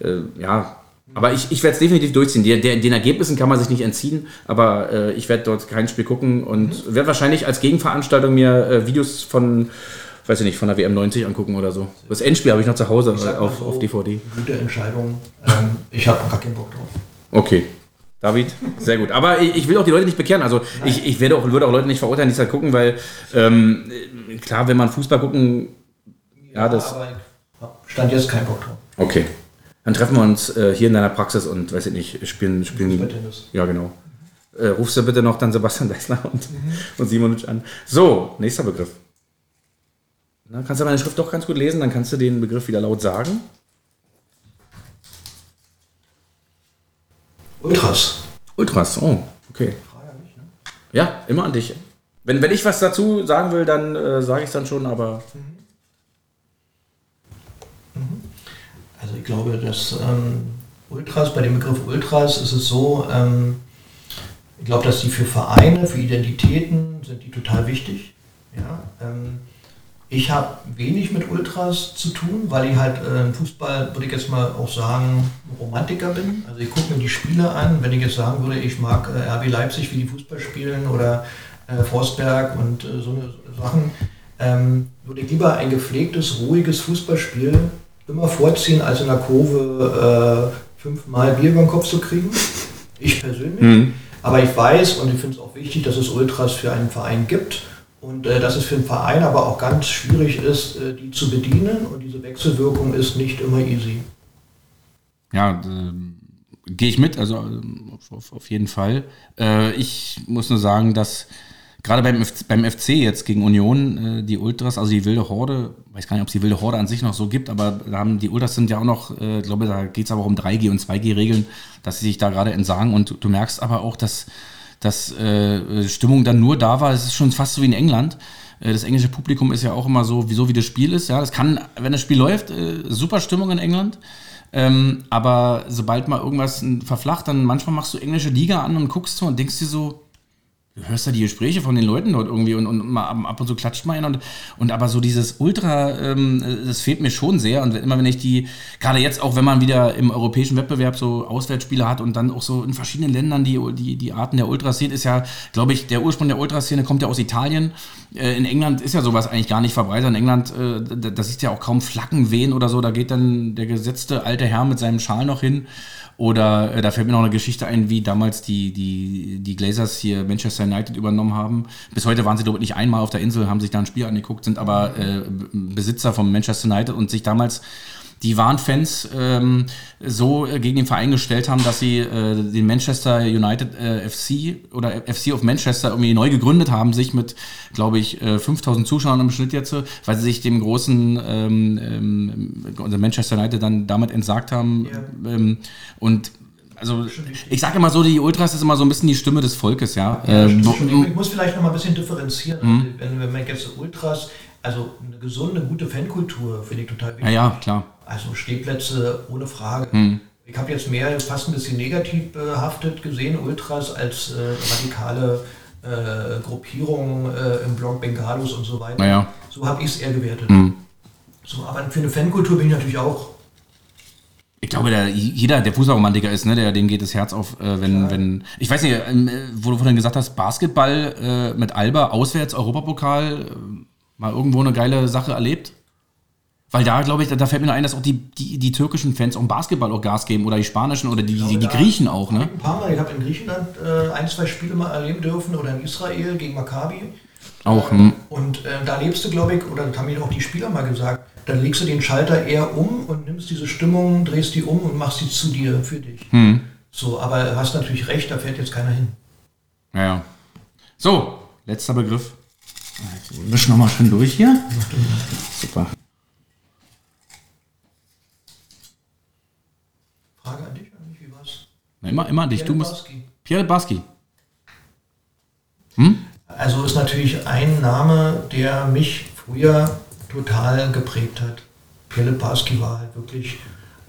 äh, ja, aber ich, ich werde es definitiv durchziehen. Der, der, den Ergebnissen kann man sich nicht entziehen, aber äh, ich werde dort kein Spiel gucken und mhm. werde wahrscheinlich als Gegenveranstaltung mir äh, Videos von, weiß ich nicht, von der WM 90 angucken oder so. Das Endspiel habe ich noch zu Hause auf, so, auf DVD.
Gute Entscheidung. Ähm, ich habe gar keinen Bock drauf.
Okay. David, sehr gut. Aber ich, ich will auch die Leute nicht bekehren. Also ich, ich werde auch, würde auch Leute nicht verurteilen, die es halt gucken, weil ähm, klar, wenn man Fußball gucken, ja, ja das.
Stand jetzt kein Bock drauf.
Okay. Dann treffen wir uns äh, hier in deiner Praxis und weiß ich nicht, spielen. spielen ja, genau. Äh, rufst du bitte noch dann Sebastian Deisler und, mhm. und Simonic an. So, nächster Begriff. Na, kannst du meine Schrift doch ganz gut lesen, dann kannst du den Begriff wieder laut sagen.
Ultras.
Ultras, oh, okay. Ja, immer an dich. Wenn, wenn ich was dazu sagen will, dann äh, sage ich es dann schon, aber.
Mhm. Mhm. Also ich glaube, dass ähm, Ultras, bei dem Begriff Ultras ist es so, ähm, ich glaube, dass die für Vereine, für Identitäten sind die total wichtig. Ja? Ähm, ich habe wenig mit Ultras zu tun, weil ich halt äh, im Fußball, würde ich jetzt mal auch sagen, Romantiker bin. Also ich gucke mir die Spiele an. Wenn ich jetzt sagen würde, ich mag äh, RB Leipzig, wie die Fußball spielen oder äh, Forsberg und äh, so eine Sachen, ähm, würde ich lieber ein gepflegtes, ruhiges Fußballspiel immer vorziehen, als in der Kurve äh, fünfmal Bier über den Kopf zu kriegen. Ich persönlich. Mhm. Aber ich weiß und ich finde es auch wichtig, dass es Ultras für einen Verein gibt und äh, dass es für einen Verein aber auch ganz schwierig ist, äh, die zu bedienen und diese Wechselwirkung ist nicht immer easy.
Ja, äh, gehe ich mit, also auf, auf jeden Fall. Äh, ich muss nur sagen, dass gerade beim, beim FC jetzt gegen Union, äh, die Ultras, also die wilde Horde, weiß gar nicht, ob es die wilde Horde an sich noch so gibt, aber haben die Ultras sind ja auch noch, äh, ich glaube, da geht es aber auch um 3G und 2G-Regeln, dass sie sich da gerade entsagen und du merkst aber auch, dass dass äh, Stimmung dann nur da war. Es ist schon fast so wie in England. Äh, das englische Publikum ist ja auch immer so, wie wie das Spiel ist. Ja, das kann, wenn das Spiel läuft, äh, super Stimmung in England. Ähm, aber sobald mal irgendwas verflacht, dann manchmal machst du englische Liga an und guckst so und denkst dir so, du hörst ja die Gespräche von den Leuten dort irgendwie und, und mal, ab und zu klatscht mal einer und, und aber so dieses Ultra, ähm, das fehlt mir schon sehr und immer wenn ich die, gerade jetzt auch wenn man wieder im europäischen Wettbewerb so Auswärtsspiele hat und dann auch so in verschiedenen Ländern die, die, die Arten der Ultras sieht, ist ja, glaube ich, der Ursprung der Ultraszene kommt ja aus Italien. Äh, in England ist ja sowas eigentlich gar nicht verbreitet. In England, äh, da, da siehst ja auch kaum Flaggen wehen oder so, da geht dann der gesetzte alte Herr mit seinem Schal noch hin oder äh, da fällt mir noch eine Geschichte ein, wie damals die, die, die Glazers hier Manchester United übernommen haben. Bis heute waren sie, ich, nicht einmal auf der Insel, haben sich da ein Spiel angeguckt, sind aber äh, Besitzer von Manchester United und sich damals die waren Fans ähm, so äh, gegen den Verein gestellt haben, dass sie äh, den Manchester United äh, FC oder FC of Manchester irgendwie neu gegründet haben, sich mit, glaube ich, äh, 5000 Zuschauern im Schnitt jetzt, weil sie sich dem großen ähm, ähm, Manchester United dann damit entsagt haben. Ja. Ähm, und also ich sage immer so, die Ultras ist immer so ein bisschen die Stimme des Volkes, ja. ja
ähm, ich muss vielleicht noch mal ein bisschen differenzieren. Mhm. Wenn, wenn man jetzt Ultras, also eine gesunde, gute Fankultur finde ich total
wichtig. Ja, ja, klar.
Also Stehplätze ohne Frage. Mhm. Ich habe jetzt mehr fast ein bisschen negativ behaftet gesehen, Ultras, als äh, radikale äh, Gruppierungen äh, im Blog Bengalos und so weiter.
Naja.
So habe ich es eher gewertet. Mhm. So, aber für eine Fankultur bin ich natürlich auch.
Ich glaube, der, jeder, der Fußballromantiker ist, ne, der, dem geht das Herz auf, äh, wenn, wenn. Ich weiß nicht, ähm, wo du vorhin gesagt hast, Basketball äh, mit Alba, auswärts, Europapokal, äh, mal irgendwo eine geile Sache erlebt? Weil da, glaube ich, da, da, fällt mir nur ein, dass auch die, die, die, türkischen Fans auch Basketball auch Gas geben oder die spanischen oder die, die, die Griechen auch, ne?
Ein paar Mal, ich habe in Griechenland äh, ein, zwei Spiele mal erleben dürfen oder in Israel gegen Maccabi.
Auch, ähm,
Und äh, da lebst du, glaube ich, oder das haben mir auch die Spieler mal gesagt, dann legst du den Schalter eher um und nimmst diese Stimmung, drehst die um und machst sie zu dir, für dich. Hm. So, aber du hast natürlich recht, da fährt jetzt keiner hin.
Naja. So, letzter Begriff. Wir mischen nochmal schön durch hier. Super. Na, immer, immer dich. Pierre du musst. Baski. Pierre Baski.
Hm? Also ist natürlich ein Name, der mich früher total geprägt hat. Pierre Barski war halt wirklich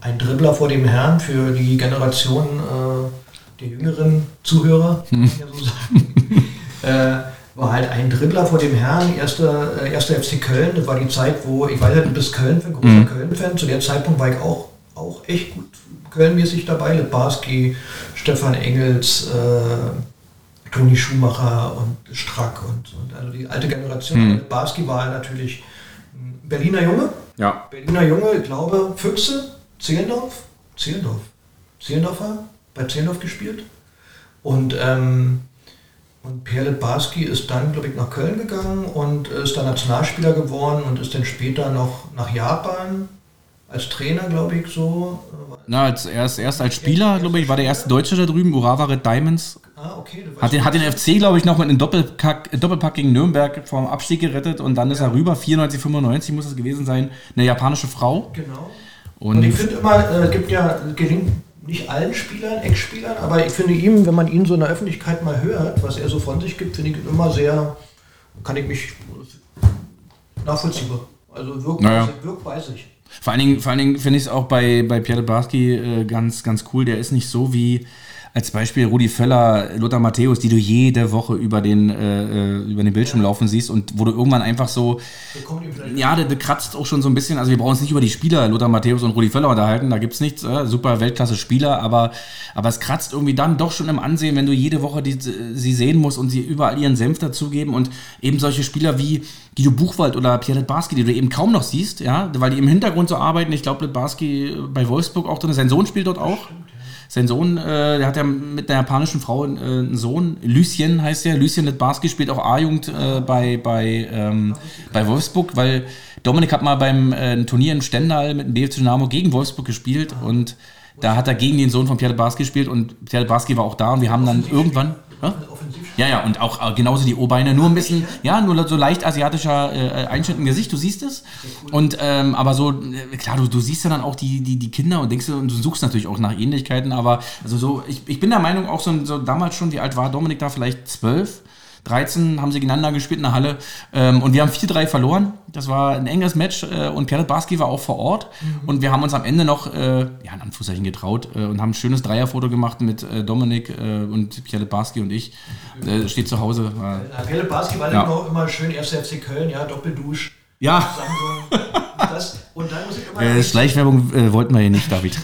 ein Dribbler vor dem Herrn für die Generation äh, der jüngeren Zuhörer, ja so sagen. [laughs] äh, war halt ein Dribbler vor dem Herrn, erster, äh, erster FC Köln. Das war die Zeit, wo, ich weiß ja, du bist Köln-Fan, großer mhm. Köln-Fan. Zu der Zeitpunkt war ich auch, auch echt gut Köln-mäßig dabei. Lebarski, Stefan Engels, äh, Toni Schumacher und Strack und, und also die alte Generation. Mhm. Lebarski war natürlich ein Berliner Junge.
Ja.
Berliner Junge, ich glaube, Füchse, Zehlendorf, Zehlendorf, Zehlendorfer, bei Zehlendorf gespielt. Und ähm, und Pierre Barski ist dann, glaube ich, nach Köln gegangen und ist dann Nationalspieler geworden und ist dann später noch nach Japan als Trainer, glaube ich, so.
Na, als erst, erst als Spieler, glaube ich, war der erste Deutsche da drüben, Urawa Red Diamonds. Ah, okay. Hat den, hat den FC, glaube ich, noch mit einem Doppelpack, Doppelpack gegen Nürnberg vom Abstieg gerettet und dann ist er rüber, 94, 95 muss es gewesen sein, eine japanische Frau.
Genau. Und, und ich finde immer, es äh, gibt ja, gelingt nicht allen Spielern, Ex-Spielern, aber ich finde ihm, wenn man ihn so in der Öffentlichkeit mal hört, was er so von sich gibt, finde ich ihn immer sehr, kann ich mich nachvollziehbar. Also wirkt, naja. wirkt weiß ich.
Vor allen Dingen, Dingen finde ich es auch bei, bei Pierre de Barski äh, ganz, ganz cool. Der ist nicht so wie als Beispiel Rudi Völler, Lothar Matthäus, die du jede Woche über den, äh, äh über den Bildschirm laufen siehst und wo du irgendwann einfach so, ja, der, der, kratzt auch schon so ein bisschen, also wir brauchen uns nicht über die Spieler Lothar Matthäus und Rudi Völler unterhalten, da gibt es nichts, äh, super Weltklasse-Spieler, aber, aber es kratzt irgendwie dann doch schon im Ansehen, wenn du jede Woche die, sie sehen musst und sie überall ihren Senf dazugeben und eben solche Spieler wie Guido Buchwald oder Pierre Barski, die du eben kaum noch siehst, ja, weil die im Hintergrund so arbeiten, ich glaube, Barski bei Wolfsburg auch drin, sein Sohn spielt dort auch. Stimmt sein Sohn, äh, der hat ja mit einer japanischen Frau äh, einen Sohn, Lucien heißt der, Lucien Litbarski spielt auch A-Jugend äh, bei, bei, ähm, bei Wolfsburg, weil Dominik hat mal beim äh, Turnier in Stendal mit dem BFC Dynamo gegen Wolfsburg gespielt und da hat er gegen den Sohn von Pierre Barski gespielt und Pierre Barski war auch da und wir haben dann irgendwann... Ja? Ja, und auch äh, genauso die O-Beine, nur ein bisschen, ja, nur so leicht asiatischer äh, Einschnitt im Gesicht, du siehst es. Und ähm, aber so, äh, klar, du, du siehst ja dann auch die, die, die Kinder und denkst und du suchst natürlich auch nach Ähnlichkeiten, aber also so, ich, ich bin der Meinung, auch so, so damals schon, wie alt war Dominik da, vielleicht zwölf? 13 haben sie gegeneinander gespielt in der Halle ähm, und wir haben 4-3 verloren. Das war ein enges Match äh, und Pierre Barski war auch vor Ort mhm. und wir haben uns am Ende noch, äh, ja, in Anführungszeichen getraut äh, und haben ein schönes Dreierfoto gemacht mit äh, Dominik äh, und Pierre Barski und ich. Äh, steht zu Hause.
Ja, Pierre Barski war ja. immer, immer schön, 1. FC Köln, ja, Doppeldusch.
Ja. Das, und dann muss ich immer äh, Schleichwerbung äh, wollten wir hier nicht, David.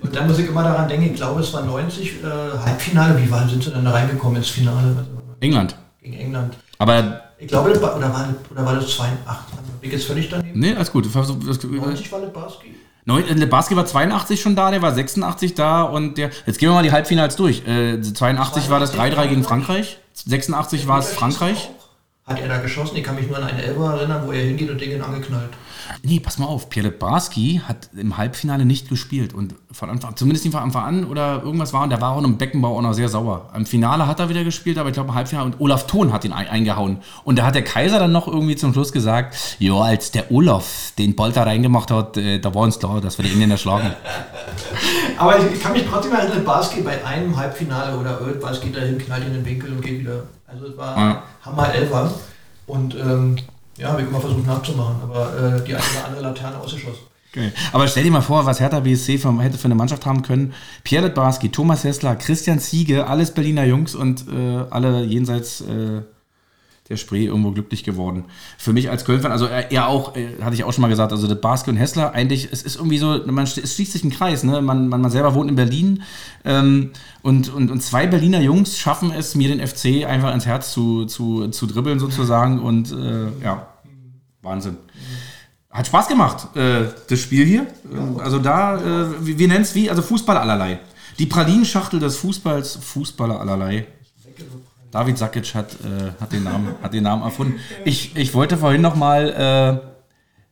und dann muss ich immer daran denken, ich glaube, es war 90 äh, Halbfinale. Wie waren, sind sie dann da reingekommen ins Finale?
England
gegen England.
Aber.
Ich glaube, oder war, oder war das 82? Bin ich jetzt völlig daneben?
Nee, alles gut.
90 war Lebarski.
Lebarski war 82 schon da, der war 86 da und der. Jetzt gehen wir mal die Halbfinals durch. Äh, 82 war das 3-3 gegen Frankreich. 86 war es Frankreich.
Hat er da geschossen? Ich kann mich nur an einen Elber erinnern, wo er hingeht und Dinge angeknallt.
Nee, pass mal auf. Pierre Barski hat im Halbfinale nicht gespielt und von Anfang, zumindest von Anfang an oder irgendwas war und der war auch im Beckenbau auch noch sehr sauer. Im Finale hat er wieder gespielt, aber ich glaube im Halbfinale und Olaf Thon hat ihn eingehauen. Und da hat der Kaiser dann noch irgendwie zum Schluss gesagt, ja, als der Olaf den Ball da reingemacht hat, äh, da war uns klar, dass wir die Engländer schlagen. [laughs]
aber ich, kann mich trotzdem erinnern, Barski bei einem Halbfinale oder irgendwas geht da hin, knallt in den Winkel und geht wieder. Also es war ja. Hammer Elfer. Und ähm, ja, habe ich immer versucht nachzumachen, aber äh, die eine oder andere Laterne ausgeschossen.
Okay. Aber stell dir mal vor, was Hertha BSC für, hätte für eine Mannschaft haben können. Pierre Barski, Thomas Hessler, Christian Ziege, alles Berliner Jungs und äh, alle jenseits äh, der Spree irgendwo glücklich geworden. Für mich als Köln-Fan, also er, er auch, äh, hatte ich auch schon mal gesagt, also der Barski und Hessler, eigentlich, es ist irgendwie so, man, es schließt sich ein Kreis, ne? man, man, man selber wohnt in Berlin ähm, und, und, und zwei Berliner Jungs schaffen es, mir den FC einfach ins Herz zu, zu, zu dribbeln sozusagen und äh, ja, Wahnsinn. Hat Spaß gemacht, äh, das Spiel hier. Also da, äh, wir, wir nennen es wie, also Fußball allerlei. Die Pralinenschachtel des Fußballs, Fußballer allerlei. David Sakic hat, äh, hat, den, Namen, hat den Namen erfunden. Ich, ich wollte vorhin noch mal äh,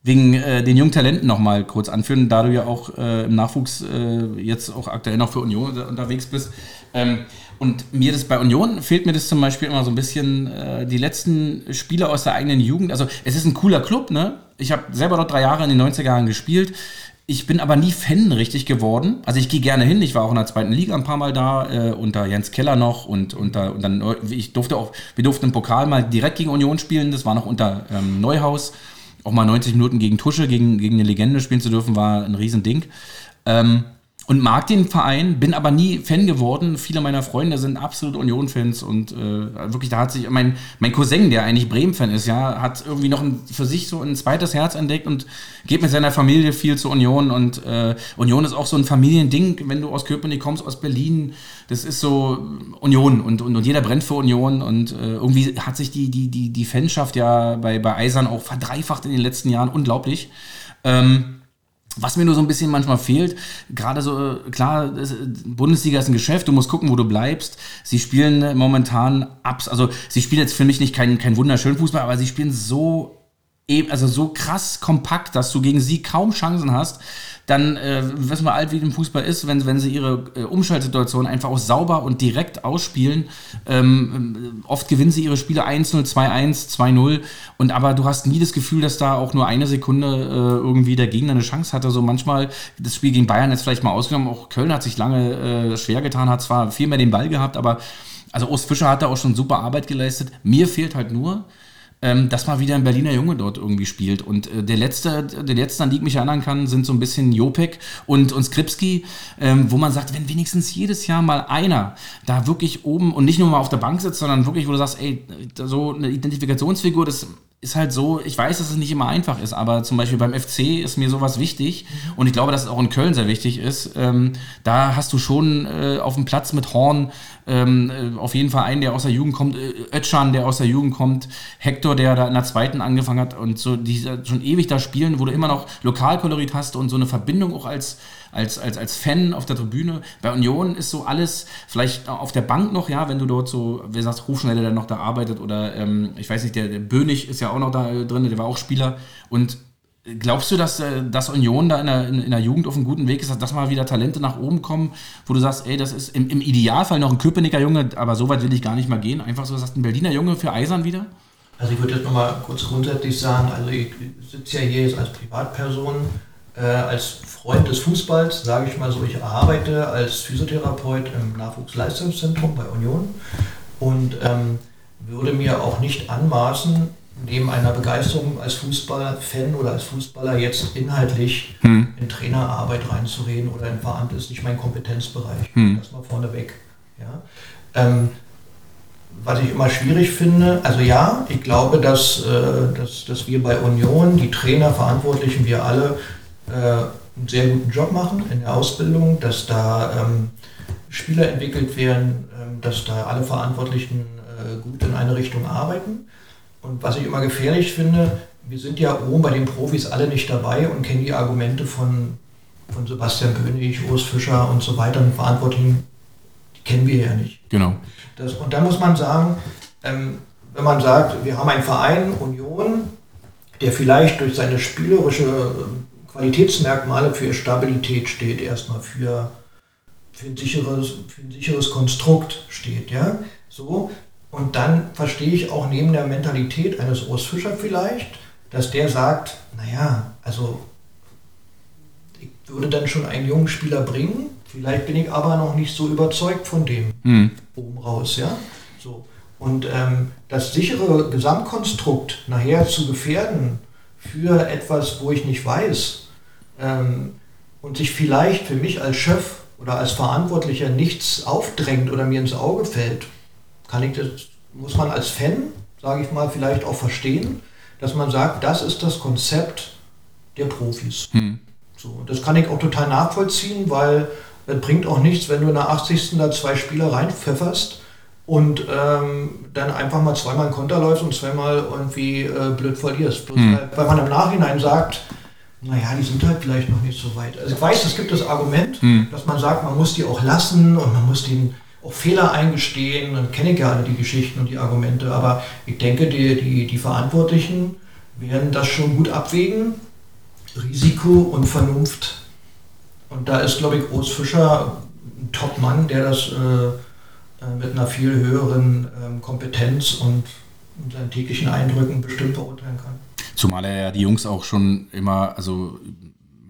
wegen äh, den jungen Talenten noch mal kurz anführen, da du ja auch äh, im Nachwuchs äh, jetzt auch aktuell noch für Union unterwegs bist. Ähm, und mir das bei Union fehlt mir das zum Beispiel immer so ein bisschen äh, die letzten Spieler aus der eigenen Jugend. Also es ist ein cooler Club, ne? Ich habe selber dort drei Jahre in den 90er Jahren gespielt. Ich bin aber nie Fan richtig geworden. Also ich gehe gerne hin. Ich war auch in der zweiten Liga ein paar Mal da, äh, unter Jens Keller noch und, unter, und dann, ich durfte auch, wir durften im Pokal mal direkt gegen Union spielen. Das war noch unter ähm, Neuhaus. auch mal 90 Minuten gegen Tusche, gegen, gegen eine Legende spielen zu dürfen, war ein Riesending. Ähm, und mag den Verein, bin aber nie Fan geworden. Viele meiner Freunde sind absolut Union-Fans und äh, wirklich, da hat sich mein, mein Cousin, der eigentlich Bremen-Fan ist, ja, hat irgendwie noch ein, für sich so ein zweites Herz entdeckt und geht mit seiner Familie viel zur Union und äh, Union ist auch so ein Familiending, wenn du aus Köpenick kommst, aus Berlin, das ist so Union und, und, und jeder brennt für Union und äh, irgendwie hat sich die, die, die, die Fanschaft ja bei, bei Eisern auch verdreifacht in den letzten Jahren, unglaublich. Ähm, was mir nur so ein bisschen manchmal fehlt, gerade so, klar, Bundesliga ist ein Geschäft, du musst gucken, wo du bleibst. Sie spielen momentan abs, also sie spielen jetzt für mich nicht keinen kein wunderschönen Fußball, aber sie spielen so also so krass kompakt, dass du gegen sie kaum Chancen hast, dann äh, wissen wir alt, wie im Fußball ist, wenn, wenn sie ihre äh, Umschaltsituation einfach auch sauber und direkt ausspielen. Ähm, äh, oft gewinnen sie ihre Spiele 1-0, 2-1, 2-0 und aber du hast nie das Gefühl, dass da auch nur eine Sekunde äh, irgendwie der Gegner eine Chance hatte. So manchmal, das Spiel gegen Bayern jetzt vielleicht mal ausgenommen, auch Köln hat sich lange äh, schwer getan, hat zwar viel mehr den Ball gehabt, aber also Ost Fischer hat da auch schon super Arbeit geleistet. Mir fehlt halt nur, ähm, dass mal wieder ein Berliner Junge dort irgendwie spielt. Und äh, der letzte, der letzte, an die ich mich erinnern kann, sind so ein bisschen Jopek und, und Skripski, ähm, wo man sagt, wenn wenigstens jedes Jahr mal einer da wirklich oben und nicht nur mal auf der Bank sitzt, sondern wirklich, wo du sagst, ey, so eine Identifikationsfigur, das ist halt so, ich weiß, dass es nicht immer einfach ist, aber zum Beispiel beim FC ist mir sowas wichtig und ich glaube, dass es auch in Köln sehr wichtig ist. Ähm, da hast du schon äh, auf dem Platz mit Horn ähm, äh, auf jeden Fall einen, der aus der Jugend kommt, äh, Ötschan, der aus der Jugend kommt, Hector, der da in der zweiten angefangen hat und so, die schon ewig da spielen, wo du immer noch Lokalkolorit hast und so eine Verbindung auch als als, als, als Fan auf der Tribüne. Bei Union ist so alles, vielleicht auf der Bank noch, ja, wenn du dort so, wie gesagt, Rufschneider, der noch da arbeitet oder ähm, ich weiß nicht, der, der Bönig ist ja auch noch da drin, der war auch Spieler. Und Glaubst du, dass, äh, dass Union da in der, in, der Jugend auf einem guten Weg ist, dass, dass mal wieder Talente nach oben kommen, wo du sagst, ey, das ist im, im Idealfall noch ein Köpenicker Junge, aber so weit will ich gar nicht mal gehen. Einfach so, das ein Berliner Junge für Eisern wieder?
Also ich würde jetzt nochmal kurz grundsätzlich sagen, also ich sitze ja hier jetzt als Privatperson, äh, als Freund des Fußballs, sage ich mal so, ich arbeite als Physiotherapeut im Nachwuchsleistungszentrum bei Union und ähm, würde mir auch nicht anmaßen, neben einer Begeisterung als Fußballfan oder als Fußballer jetzt inhaltlich hm. in Trainerarbeit reinzureden oder in Verantwortung ist nicht mein Kompetenzbereich. Hm. Das mal vorneweg. Ja. Ähm, was ich immer schwierig finde, also ja, ich glaube, dass, äh, dass, dass wir bei Union, die Trainer, Verantwortlichen, wir alle, äh, einen sehr guten Job machen in der Ausbildung, dass da ähm, Spieler entwickelt werden, ähm, dass da alle Verantwortlichen äh, gut in eine Richtung arbeiten. Und was ich immer gefährlich finde, wir sind ja oben bei den Profis alle nicht dabei und kennen die Argumente von, von Sebastian König, Urs Fischer und so weiter, den Verantwortlichen, die kennen wir ja nicht.
Genau.
Das, und da muss man sagen, ähm, wenn man sagt, wir haben einen Verein, Union, der vielleicht durch seine spielerische Qualitätsmerkmale für Stabilität steht, erstmal für, für, ein, sicheres, für ein sicheres Konstrukt steht. Ja? So. Und dann verstehe ich auch neben der Mentalität eines Urs Fischer vielleicht, dass der sagt, naja, also ich würde dann schon einen jungen Spieler bringen, vielleicht bin ich aber noch nicht so überzeugt von dem mhm. oben raus, ja. So. Und ähm, das sichere Gesamtkonstrukt nachher zu gefährden für etwas, wo ich nicht weiß, ähm, und sich vielleicht für mich als Chef oder als Verantwortlicher nichts aufdrängt oder mir ins Auge fällt, kann ich das, muss man als Fan, sage ich mal, vielleicht auch verstehen, dass man sagt, das ist das Konzept der Profis. Hm. So, das kann ich auch total nachvollziehen, weil es bringt auch nichts, wenn du in der 80. da zwei Spieler reinpfefferst und ähm, dann einfach mal zweimal Konter läufst und zweimal irgendwie äh, blöd verlierst. Hm. Weil man im Nachhinein sagt, naja, die sind halt vielleicht noch nicht so weit. Also ich weiß, es gibt das Argument, hm. dass man sagt, man muss die auch lassen und man muss denen auch Fehler eingestehen. Dann kenne ich ja alle die Geschichten und die Argumente, aber ich denke, die, die, die Verantwortlichen werden das schon gut abwägen. Risiko und Vernunft. Und da ist, glaube ich, Urs Fischer ein Top-Mann, der das äh, äh mit einer viel höheren äh, Kompetenz und, und seinen täglichen Eindrücken bestimmt beurteilen kann.
Zumal er ja die Jungs auch schon immer, also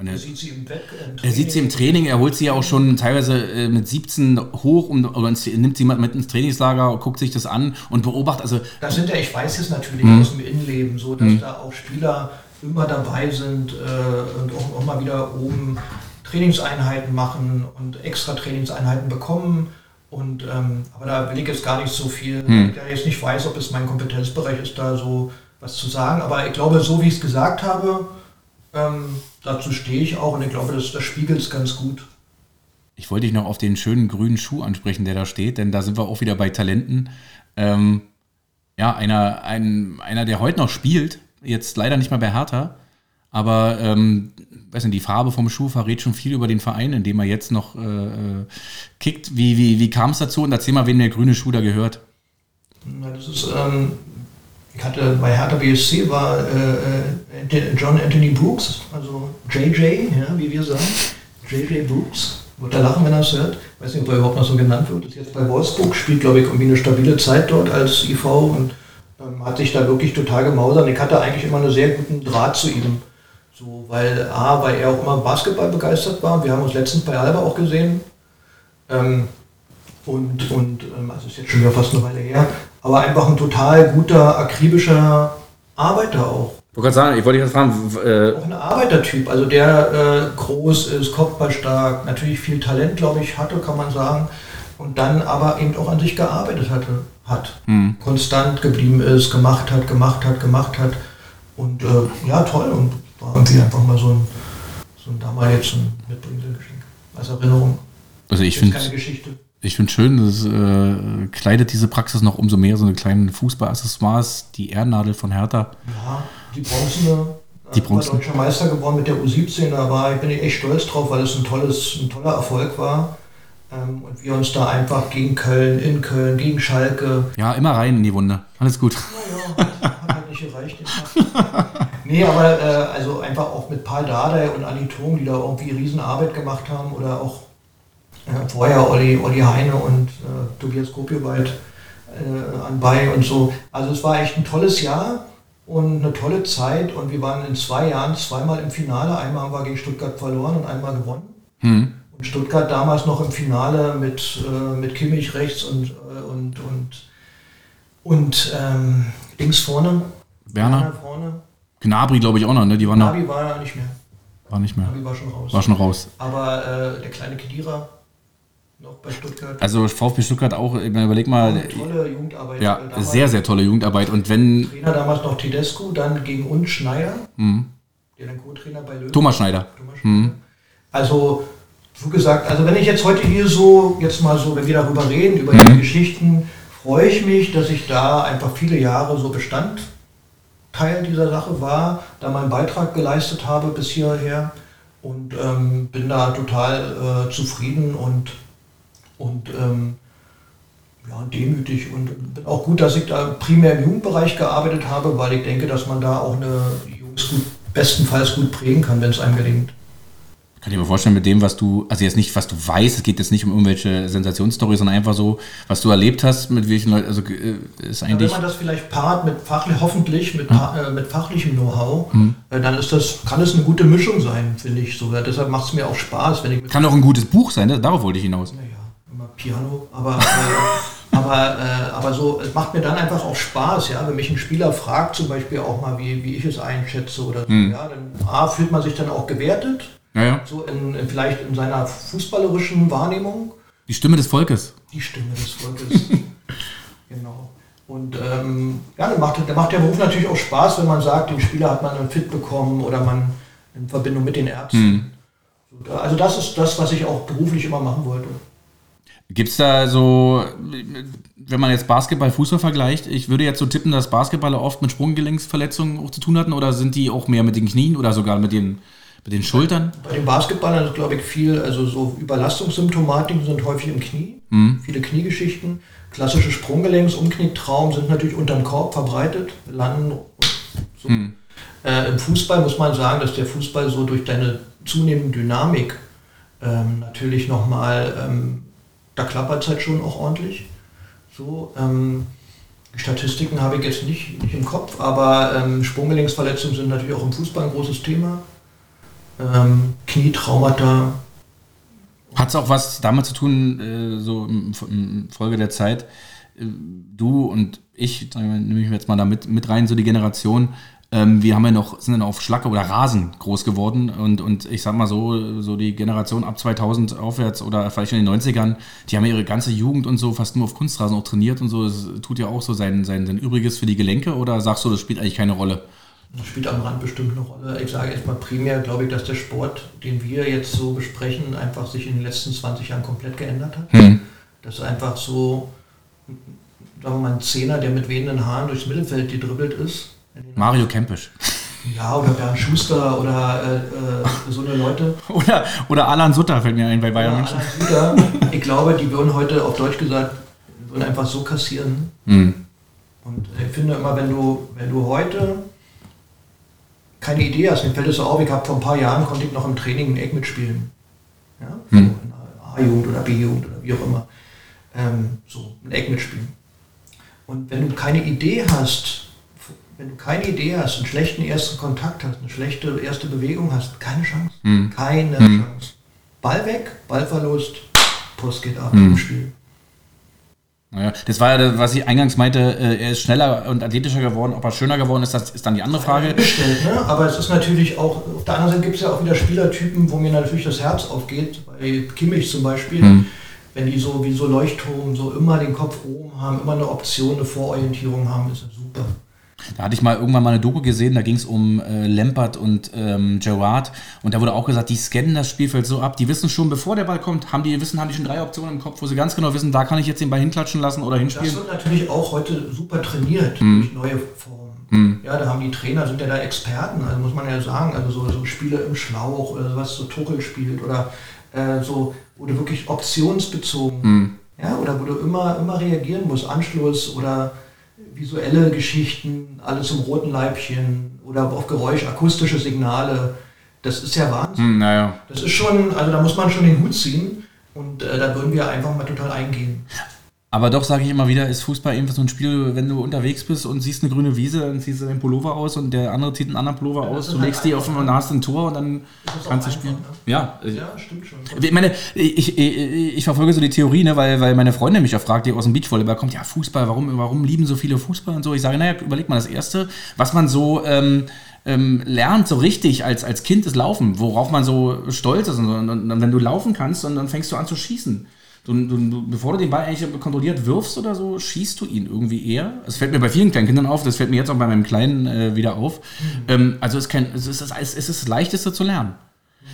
er sieht sie im, Bett, im Er sieht sie im Training, er holt sie ja auch schon teilweise äh, mit 17 hoch um, oder nimmt sie mit ins Trainingslager, guckt sich das an und beobachtet. Also,
das sind ja, ich weiß es natürlich mhm. aus dem Innenleben so, dass mhm. da auch Spieler immer dabei sind äh, und auch, auch, mal wieder oben Trainingseinheiten machen und extra Trainingseinheiten bekommen. Und, ähm, aber da will ich jetzt gar nicht so viel, hm. ich jetzt nicht weiß, ob es mein Kompetenzbereich ist, da so was zu sagen. Aber ich glaube, so wie ich es gesagt habe, ähm, dazu stehe ich auch und ich glaube, das, das spiegelt es ganz gut.
Ich wollte dich noch auf den schönen grünen Schuh ansprechen, der da steht, denn da sind wir auch wieder bei Talenten. Ähm, ja, einer, ein, einer, der heute noch spielt, jetzt leider nicht mal bei Hertha, aber ähm, weiß nicht, die Farbe vom Schuh verrät schon viel über den Verein, in dem er jetzt noch äh, äh kickt. Wie, wie, wie kam es dazu? Und erzähl mal, wem der grüne Schuh da gehört.
Das ist, ähm, ich hatte bei Hertha BSC war äh, äh John Anthony Brooks, also JJ, ja, wie wir sagen, JJ Brooks. Wird er lachen, wenn er es hört. Ich weiß nicht, ob er überhaupt noch so genannt wird. Ist jetzt bei Wolfsburg, spielt, glaube ich, irgendwie eine stabile Zeit dort als IV und ähm, hat sich da wirklich total gemausert. Ich hatte eigentlich immer einen sehr guten Draht zu ihm. So, weil A, weil er auch immer Basketball begeistert war. Wir haben uns letztens bei Alba auch gesehen. Ähm, und, und ähm, also ist jetzt schon wieder fast eine Weile her. Aber einfach ein total guter, akribischer Arbeiter auch.
Ich wollte sagen, ich wollte dich fragen.
Äh auch ein Arbeitertyp, also der äh, groß ist, kopfballstark, natürlich viel Talent, glaube ich, hatte, kann man sagen. Und dann aber eben auch an sich gearbeitet hatte, hat. Mhm. Konstant geblieben ist, gemacht hat, gemacht hat, gemacht hat. Und äh, ja, toll. Und war irgendwie einfach mal so ein, so ein damals jetzt ein Mitbringselgeschenk als Erinnerung.
Also ich finde ich finde schön, das äh, kleidet diese Praxis noch umso mehr, so eine kleine Fußballaccessoires, die Erdnadel von Hertha.
Ja, die Bronzene.
Die Bronze.
war deutscher Meister geworden mit der U17, da war, ich bin echt stolz drauf, weil es ein, tolles, ein toller Erfolg war. Ähm, und wir uns da einfach gegen Köln, in Köln, gegen Schalke.
Ja, immer rein in die Wunde. Alles gut.
Ja, ja, hat halt nicht gereicht. [laughs] nee, aber äh, also einfach auch mit Paul Dardai und Anni Thom, die da irgendwie Riesenarbeit gemacht haben oder auch vorher Olli, Olli Heine und äh, Tobias Kopiowald äh, anbei und so. Also es war echt ein tolles Jahr und eine tolle Zeit und wir waren in zwei Jahren zweimal im Finale. Einmal haben wir gegen Stuttgart verloren und einmal gewonnen. Hm. Und Stuttgart damals noch im Finale mit, äh, mit Kimmich rechts und, äh, und, und, und ähm, links vorne.
Werner. Werner vorne. Gnabry glaube ich auch noch, ne? Die waren
Gnabry war ja nicht mehr.
War nicht mehr.
Gnabry war schon raus.
War schon raus.
Aber äh, der kleine Kedira noch bei Stuttgart.
Also VfB Stuttgart auch, überleg mal.
Tolle Jugendarbeit.
Ja, damals sehr, sehr tolle Jugendarbeit. Und wenn.
Trainer damals noch Tedesco, dann gegen uns Schneider, mhm. der dann Co-Trainer bei Löwen.
Thomas Schneider.
Thomas Schneider. Mhm. Also, so gesagt, also wenn ich jetzt heute hier so, jetzt mal so, wenn wir darüber reden, über mhm. die Geschichten, freue ich mich, dass ich da einfach viele Jahre so Bestandteil dieser Sache war, da meinen Beitrag geleistet habe bis hierher und ähm, bin da total äh, zufrieden und und ähm, ja, demütig und auch gut, dass ich da primär im Jugendbereich gearbeitet habe, weil ich denke, dass man da auch eine Jungs gut, bestenfalls gut prägen kann, wenn es einem gelingt.
Kann ich mir vorstellen, mit dem, was du, also jetzt nicht, was du weißt, es geht jetzt nicht um irgendwelche Sensationsstories, sondern einfach so, was du erlebt hast, mit welchen Leuten, also äh, ist eigentlich.
Ja, wenn man das vielleicht paart mit fachlich, hoffentlich mit, mhm. äh, mit fachlichem Know-how, mhm. äh, dann ist das, kann es eine gute Mischung sein, finde ich so. deshalb macht es mir auch Spaß, wenn ich.
Kann auch ein gutes Buch sein, ne? darauf wollte ich hinaus.
Naja immer Piano, aber, äh, [laughs] aber, äh, aber so, es macht mir dann einfach auch Spaß, ja, wenn mich ein Spieler fragt, zum Beispiel auch mal, wie, wie ich es einschätze oder so, mhm. ja, dann A, fühlt man sich dann auch gewertet,
ja, ja.
so in, in, vielleicht in seiner fußballerischen Wahrnehmung.
Die Stimme des Volkes.
Die Stimme des Volkes, [laughs] genau. Und ähm, ja, dann macht, dann macht der Beruf natürlich auch Spaß, wenn man sagt, den Spieler hat man dann fit bekommen oder man in Verbindung mit den Ärzten. Mhm. Also das ist das, was ich auch beruflich immer machen wollte.
Gibt es da so, wenn man jetzt Basketball, Fußball vergleicht, ich würde jetzt so tippen, dass Basketballer oft mit Sprunggelenksverletzungen auch zu tun hatten oder sind die auch mehr mit den Knien oder sogar mit den, mit den Schultern?
Bei den Basketballern ist, glaube ich, viel, also so Überlastungssymptomatiken sind häufig im Knie, mhm. viele Kniegeschichten. Klassische Sprunggelenks, Umknicktraum sind natürlich unterm Korb verbreitet, landen so. mhm. äh, Im Fußball muss man sagen, dass der Fußball so durch deine zunehmende Dynamik ähm, natürlich nochmal ähm, da klappert es halt schon auch ordentlich. So, ähm, Statistiken habe ich jetzt nicht, nicht im Kopf, aber ähm, Sprunggelenksverletzungen sind natürlich auch im Fußball ein großes Thema. Ähm, Knietraumata.
Hat es auch was damit zu tun, äh, so im, im, Folge der Zeit, äh, du und ich, nehme ich jetzt mal da mit, mit rein, so die Generation, Ähm, wir haben ja noch, sind dann auf Schlacke oder Rasen groß geworden und, und ich sag mal so, so die Generation ab 2000 aufwärts oder vielleicht in den 90ern, die haben ja ihre ganze Jugend und so fast nur auf Kunstrasen auch trainiert und so. Das tut ja auch so sein, sein, sein Übriges für die Gelenke oder sagst du, das spielt eigentlich keine Rolle?
Das spielt am Rand bestimmt eine Rolle. Ich sage erstmal primär, glaube ich, dass der Sport, den wir jetzt so besprechen, einfach sich in den letzten 20 Jahren komplett geändert hat. Hm. Das ist einfach so, sagen wir mal, ein Zehner, der mit wehenden Haaren durchs Mittelfeld gedribbelt ist.
Mario Kempisch.
Ja, oder Bernd Schuster oder äh, äh, so eine Leute. [laughs]
Oder, oder Alan Sutter fällt mir ein bei Bayern München.
Alan Sutter, ich glaube, die würden heute auf Deutsch gesagt, würden einfach so kassieren. Hm. Und ich finde immer, wenn du, wenn du heute keine Idee hast, mir fällt es so auf, ich habe vor ein paar Jahren, konnte ich noch im Training ein Eck mitspielen. Ja? Hm. So der A-Jugend oder B-Jugend oder wie auch immer. Ähm, so ein Eck mitspielen. Und wenn du keine Idee hast, wenn du keine Idee hast, einen schlechten ersten Kontakt hast, eine schlechte erste Bewegung hast, keine Chance. Hm. Keine hm. Chance. Ball weg, Ballverlust, Post geht ab hm. im Spiel.
Naja, das war ja, was ich eingangs meinte, äh, er ist schneller und athletischer geworden. Ob er schöner geworden ist, das ist dann die andere Frage.
Bestellt, ne? Aber es ist natürlich auch, auf der anderen Seite gibt es ja auch wieder Spielertypen, wo mir natürlich das Herz aufgeht. Bei Kimmich zum Beispiel, hm. wenn die so wie so Leuchtturm so immer den Kopf oben haben, immer eine Option, eine Vororientierung haben, ist das super.
Da hatte ich mal irgendwann mal eine Doku gesehen, da ging es um äh, Lampert und ähm, Gerard und da wurde auch gesagt, die scannen das Spielfeld so ab, die wissen schon, bevor der Ball kommt, haben die wissen, haben die schon drei Optionen im Kopf, wo sie ganz genau wissen, da kann ich jetzt den Ball hinklatschen lassen oder hinspielen.
Das wird natürlich auch heute super trainiert mhm. durch neue Formen. Mhm. Ja, da haben die Trainer, sind ja da Experten, also muss man ja sagen, also so, so Spiele im Schlauch oder was so Tuchel spielt oder äh, so, wo du wirklich optionsbezogen, mhm. ja, oder wo du immer, immer reagieren musst, Anschluss oder visuelle Geschichten, alles im roten Leibchen oder auf Geräusch, akustische Signale. Das ist ja Wahnsinn.
Hm, naja.
Das ist schon, also da muss man schon den Hut ziehen und äh, da würden wir einfach mal total eingehen.
Aber doch sage ich immer wieder, ist Fußball eben so ein Spiel, wenn du unterwegs bist und siehst eine grüne Wiese, dann ziehst du deinen Pullover aus und der andere zieht einen anderen Pullover ja, aus, du halt legst die auf und hast ein Tor und dann kannst du spielen. Ne? Ja. ja, stimmt schon. Ich meine, ich, ich, ich, verfolge so die Theorie, ne, weil, weil meine Freundin mich auch fragt, die aus dem Beachvolleyball kommt, ja, Fußball, warum, warum lieben so viele Fußball und so? Ich sage, naja, überleg mal, das Erste, was man so... Ähm, ähm, lernt so richtig als, als Kind das Laufen, worauf man so stolz ist. Und, und, und wenn du laufen kannst, und dann fängst du an zu schießen. Du, du, bevor du den Ball eigentlich kontrolliert wirfst oder so, schießt du ihn irgendwie eher. Das fällt mir bei vielen kleinen Kindern auf, das fällt mir jetzt auch bei meinem Kleinen äh, wieder auf. Mhm. Ähm, also es ist, kein, es, ist das, es ist das Leichteste zu lernen.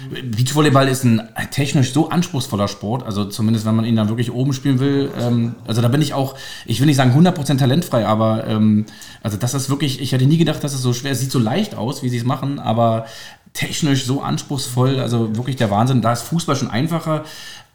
Beachvolleyball ist ein technisch so anspruchsvoller Sport, also zumindest wenn man ihn dann wirklich oben spielen will. Ähm, also da bin ich auch, ich will nicht sagen 100% talentfrei, aber ähm, also das ist wirklich, ich hätte nie gedacht, dass es so schwer, es sieht so leicht aus, wie sie es machen, aber technisch so anspruchsvoll, also wirklich der Wahnsinn. Da ist Fußball schon einfacher,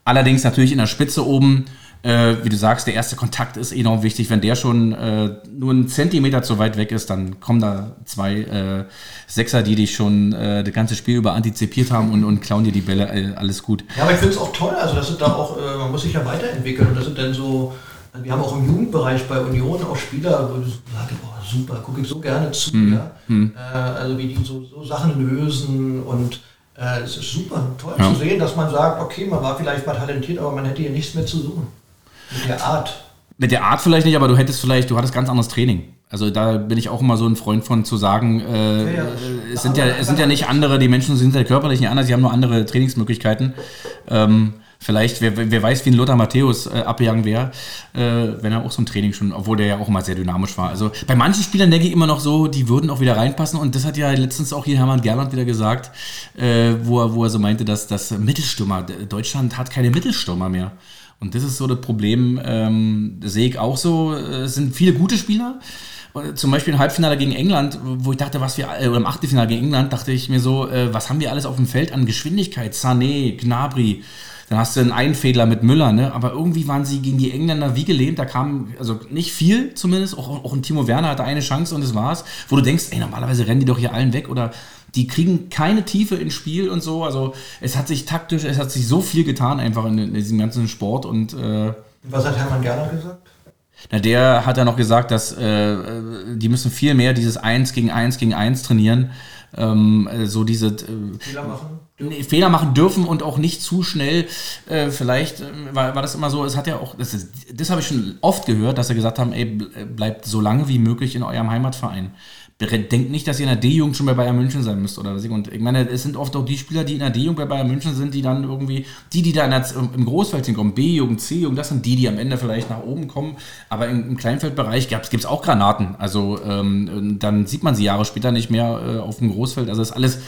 Allerdings natürlich in der Spitze oben, äh, wie du sagst, der erste Kontakt ist enorm wichtig. Wenn der schon äh, nur einen Zentimeter zu weit weg ist, dann kommen da zwei äh, Sechser, die dich schon äh, das ganze Spiel über antizipiert haben und, und klauen dir die Bälle. Äh, alles gut.
Ja, aber ich finde es auch toll. Also, das sind da auch, äh, man muss sich ja weiterentwickeln. Und das sind dann so, wir haben auch im Jugendbereich bei Union auch Spieler, wo du sagst, boah, super, gucke ich so gerne zu. Mhm. Ja? Mhm. also, wie die so, so Sachen lösen und äh, es ist super toll ja. zu sehen, dass man sagt, okay, man war vielleicht mal talentiert, aber man hätte hier nichts mehr zu suchen. Mit der Art.
Mit der Art vielleicht nicht, aber du hättest vielleicht, du hattest ganz anderes Training. Also da bin ich auch immer so ein Freund von zu sagen, äh, ja, es sind ja, es sind ja nicht andere, die Menschen sind ja körperlich nicht anders, sie haben nur andere Trainingsmöglichkeiten. Ähm, Vielleicht, wer, wer weiß, wie ein Lothar Matthäus äh, abgegangen wäre, äh, wenn er auch so ein Training schon, obwohl der ja auch immer sehr dynamisch war. Also bei manchen Spielern denke ich immer noch so, die würden auch wieder reinpassen. Und das hat ja letztens auch hier Hermann Gerland wieder gesagt, äh, wo, er, wo er so meinte, dass das Mittelstürmer, Deutschland hat keine Mittelstürmer mehr. Und das ist so das Problem, ähm, das sehe ich auch so. Es sind viele gute Spieler zum Beispiel im Halbfinale gegen England, wo ich dachte, was wir, äh, oder im Achtelfinale gegen England, dachte ich mir so, äh, was haben wir alles auf dem Feld an Geschwindigkeit? Sané, Gnabry, dann hast du einen Einfädler mit Müller, ne? Aber irgendwie waren sie gegen die Engländer wie gelähmt. Da kam, also nicht viel zumindest. Auch, auch ein Timo Werner hatte eine Chance und das war's. Wo du denkst, ey, normalerweise rennen die doch hier allen weg oder die kriegen keine Tiefe ins Spiel und so. Also es hat sich taktisch, es hat sich so viel getan einfach in, in diesem ganzen Sport und äh,
was hat Hermann Gerner gesagt?
Na, der hat ja noch gesagt, dass äh, die müssen viel mehr dieses 1 gegen 1 gegen 1 trainieren. Ähm, so diese äh, Fehler machen nee, Fehler machen dürfen und auch nicht zu schnell. Äh, vielleicht äh, war, war das immer so, es hat ja auch, das, das habe ich schon oft gehört, dass sie gesagt haben, ey, bleibt so lange wie möglich in eurem Heimatverein. denkt nicht, dass ihr in der D-Jugend schon bei Bayern München sein müsst oder was. Und ich meine, es sind oft auch die Spieler, die in der D-Jugend bei Bayern München sind, die dann irgendwie, die, die da der, im Großfeld hinkommen, B-Jugend, C-Jugend, das sind die, die am Ende vielleicht nach oben kommen. Aber im, im Kleinfeldbereich gibt es auch Granaten. Also ähm, dann sieht man sie Jahre später nicht mehr äh, auf dem Großfeld. Also ist alles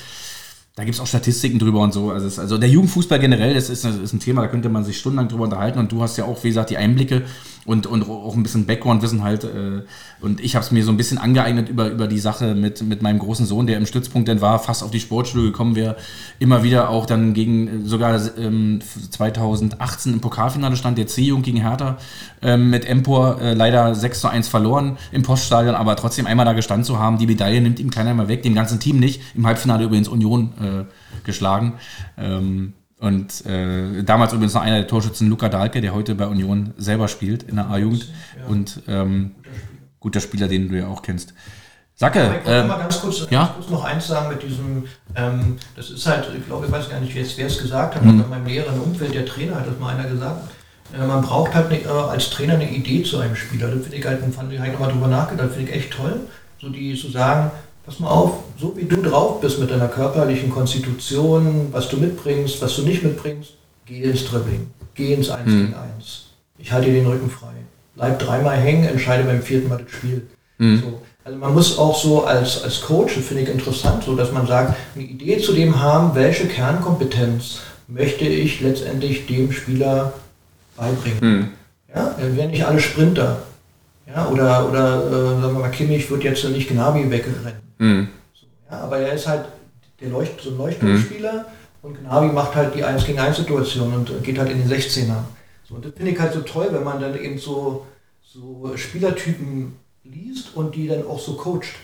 da gibt es auch Statistiken drüber und so. Also, es, also der Jugendfußball generell, das ist, das ist, ein Thema, da könnte man sich stundenlang drüber unterhalten. Und du hast ja auch, wie gesagt, die Einblicke und, und auch ein bisschen Background-Wissen halt. Äh, und ich habe es mir so ein bisschen angeeignet über, über die Sache mit, mit meinem großen Sohn, der im Stützpunkt dann war, fast auf die Sportschule gekommen wäre. Immer wieder auch dann gegen, sogar ähm, 2018 im Pokalfinale stand der C-Jugend gegen Hertha ähm, mit Empor äh, leider 6 zu 1 verloren im Poststadion, aber trotzdem einmal da gestanden zu haben. Die Medaille nimmt ihm keiner mehr weg, dem ganzen Team nicht. Im Halbfinale übrigens Union äh, geschlagen. Ähm, und äh, damals übrigens noch einer der Torschützen, Luca Dahlke, der heute bei Union selber spielt in der A-Jugend. Ja. Und ähm, guter Spieler, den du ja auch kennst.
Sacke. Ich äh, mal ganz kurz, ja? kurz, noch eins sagen mit diesem, ähm, das ist halt, ich glaube, ich weiß gar nicht, wer es gesagt hat, mhm. aber in meinem näheren Umfeld, der Trainer hat das mal einer gesagt. Äh, man braucht halt ne, äh, als Trainer eine Idee zu einem Spieler. Das finde ich halt, fand ich halt nochmal drüber nachgedacht, finde ich echt toll. So die zu sagen, pass mal auf, so wie du drauf bist mit deiner körperlichen Konstitution, was du mitbringst, was du nicht mitbringst, geh ins Dribbling, geh ins 1 hm. gegen 1. Ich halte dir den Rücken frei. Bleib dreimal hängen, entscheide beim vierten Mal das Spiel. Hm. So. Also man muss auch so als, als Coach, finde ich interessant, so dass man sagt, eine Idee zu dem haben, welche Kernkompetenz möchte ich letztendlich dem Spieler beibringen. Hm. Ja, wir werden nicht alle Sprinter. Ja, oder, oder äh, sagen wir mal, Kimmich wird jetzt nicht Gnabi wegrennen. Mhm. So, ja, aber er ist halt der Leucht, so ein Leuchtturmspieler mhm. und Gnabi macht halt die 1 gegen 1 Situation und geht halt in den 16er. So, und das finde ich halt so toll, wenn man dann eben so, so Spielertypen liest und die dann auch so coacht.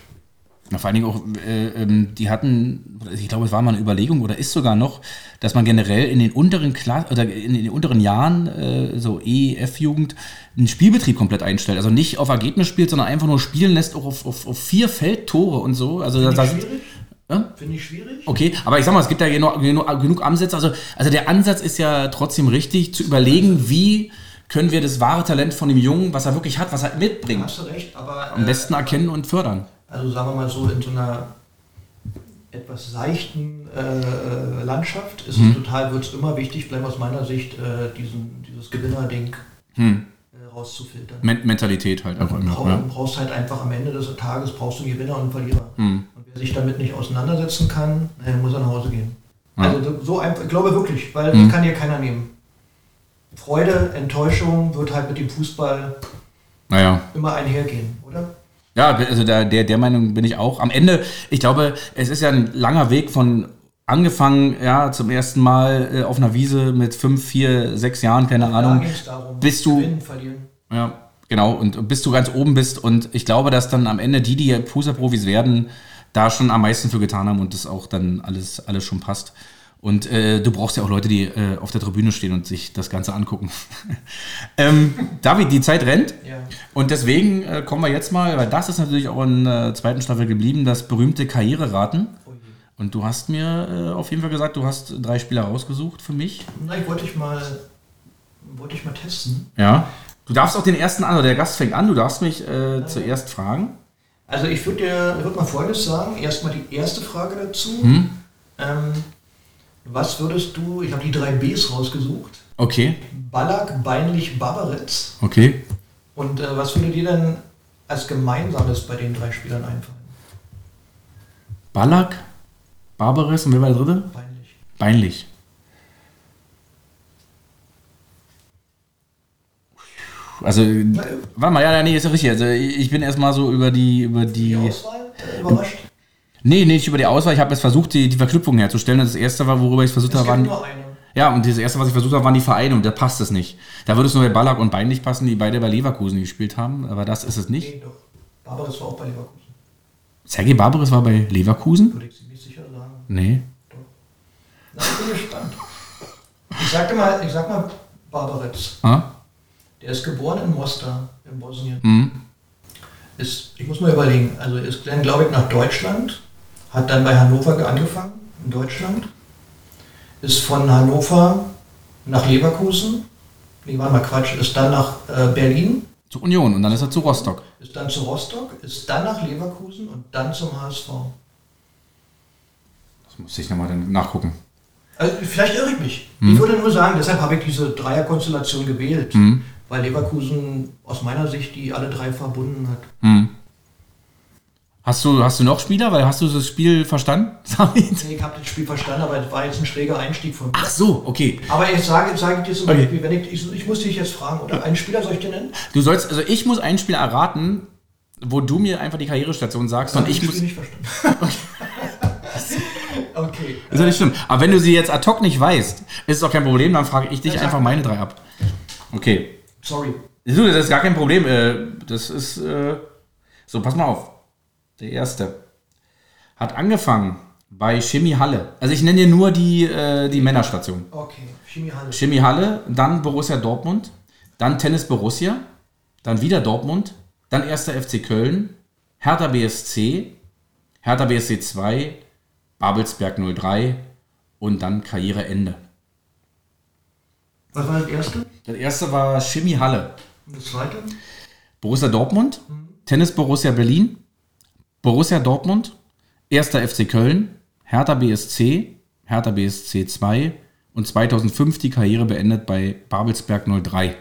Vor allen Dingen auch, äh, ähm, die hatten, ich glaube, es war mal eine Überlegung oder ist sogar noch, dass man generell in den unteren Kla oder in den unteren Jahren, äh, so E, F-Jugend, einen Spielbetrieb komplett einstellt. Also nicht auf Ergebnis spielt, sondern einfach nur spielen lässt, auch auf, auf, auf vier Feldtore und so. Also
Finde
das,
ich schwierig. Ja? Finde ich schwierig.
Okay, aber ich sag mal, es gibt ja genug, genug, Ansätze. Also, also der Ansatz ist ja trotzdem richtig, zu überlegen, wie können wir das wahre Talent von dem Jungen, was er wirklich hat, was er mitbringt,
recht, aber,
am besten äh, erkennen und fördern
also sagen wir mal so in so einer etwas seichten äh, Landschaft ist es total, wird es immer wichtig bleiben aus meiner Sicht, äh, diesen, dieses Gewinnerding mhm. äh, rauszufiltern.
Men Mentalität halt
einfach immer. Du brauchst halt einfach am Ende des Tages brauchst du einen Gewinner und einen Verlierer. Mhm. Und wer sich damit nicht auseinandersetzen kann, naja, muss er nach Hause gehen. Ja. Also so einfach, ich glaube wirklich, weil mhm. kann dir keiner nehmen. Freude, Enttäuschung wird halt mit dem Fußball
naja.
immer einhergehen, oder?
Ja, also der, der, der Meinung bin ich auch. Am Ende, ich glaube, es ist ja ein langer Weg von angefangen, ja, zum ersten Mal äh, auf einer Wiese mit fünf, vier, sechs Jahren, keine ja, Ahnung, darum, bis du, gewinnen, verlieren. ja, genau, und bis du ganz oben bist und ich glaube, dass dann am Ende die, die Fußballprofis werden, da schon am meisten für getan haben und das auch dann alles, alles schon passt. Und äh, du brauchst ja auch Leute, die äh, auf der Tribüne stehen und sich das Ganze angucken. [laughs] ähm, David, die Zeit rennt. Ja. Und deswegen äh, kommen wir jetzt mal, weil das ist natürlich auch in der zweiten Staffel geblieben, das berühmte Karriereraten. Oh und du hast mir äh, auf jeden Fall gesagt, du hast drei Spieler rausgesucht für mich.
Ich wollte ich mal, wollte ich mal testen.
Ja. Du darfst auch den ersten an, oder der Gast fängt an, du darfst mich äh, zuerst fragen.
Also ich würde dir würd mal Folgendes sagen. Erstmal die erste Frage dazu. Hm? Ähm, was würdest du, ich habe die drei Bs rausgesucht.
Okay.
Ballack, Beinlich, Barbaretz.
Okay.
Und äh, was würde dir denn als Gemeinsames bei den drei Spielern einfallen?
Ballack, Barbares und wer war der dritte?
Beinlich.
Beinlich. Also, warte mal, ja, nee, ist ja richtig. Also, ich bin erstmal so über die. Über die, die
Auswahl äh, überrascht?
Nee, nicht über die Auswahl. Ich habe jetzt versucht, die, die Verknüpfung herzustellen. Das erste war, worüber ich versucht habe, waren. Nur eine. Ja, und das erste, was ich versucht habe, waren die Vereine und da passt es nicht. Da würde es nur bei Ballack und Bein nicht passen, die beide bei Leverkusen gespielt haben, aber das ist es nicht. Nee, doch.
Barbares war auch bei Leverkusen.
Sergei Barbares war bei Leverkusen?
Würde ich ziemlich sicher sagen.
Nee.
Doch. Na, ich bin gespannt. Ich sagte mal, ich sag mal Barbaretz. Ah? Der ist geboren in Mostar, in Bosnien. Mhm. Ist, ich muss mal überlegen, also ist dann, glaube ich, nach Deutschland hat dann bei Hannover angefangen, in Deutschland, ist von Hannover nach Leverkusen, nee, war mal Quatsch, ist dann nach äh, Berlin.
Zu Union und dann ist er zu Rostock.
Ist dann zu Rostock, ist dann nach Leverkusen und dann zum HSV.
Das muss ich nochmal nachgucken.
Also vielleicht irre ich mich.
Hm.
Ich würde nur sagen, deshalb habe ich diese Dreierkonstellation gewählt,
Hm.
weil Leverkusen aus meiner Sicht die alle drei verbunden hat.
Hm. Hast du, hast du noch Spieler? Weil hast du das Spiel verstanden? [laughs]
Nee, Ich habe das Spiel verstanden, aber das war jetzt ein schräger Einstieg von mir.
Ach so, okay.
Aber ich sage, sage dir zum
Okay.
Beispiel, wenn ich, ich, ich muss dich jetzt fragen, oder einen Spieler soll ich dir nennen?
Du sollst, also ich muss ein Spiel erraten, wo du mir einfach die Karrierestation sagst und
Hab
ich
das
muss.
Spiel nicht verstanden. [laughs] [laughs] okay.
Ist ja nicht schlimm. Aber wenn du sie jetzt ad hoc nicht weißt, ist es auch kein Problem, dann frage ich dich
sag
einfach meine drei ab. Okay.
Sorry.
Das ist gar kein Problem. äh, Das ist. äh, So, pass mal auf. Der erste. Hat angefangen bei Chemie Halle. Also ich nenne dir nur die, äh, die Männerstation.
Okay. Chemie Halle.
Chemie Halle, dann Borussia Dortmund, dann Tennis Borussia, dann wieder Dortmund, dann erster FC Köln, Hertha BSC, Hertha BSC 2, Babelsberg 03 und dann Karriereende.
Was war das erste?
Das erste war Chemie Halle,
Und das zweite?
Borussia Dortmund, Tennis Borussia Berlin, Borussia Dortmund, erster FC Köln, Hertha BSC, Hertha BSC 2 und 2005 die Karriere beendet bei Babelsberg 03.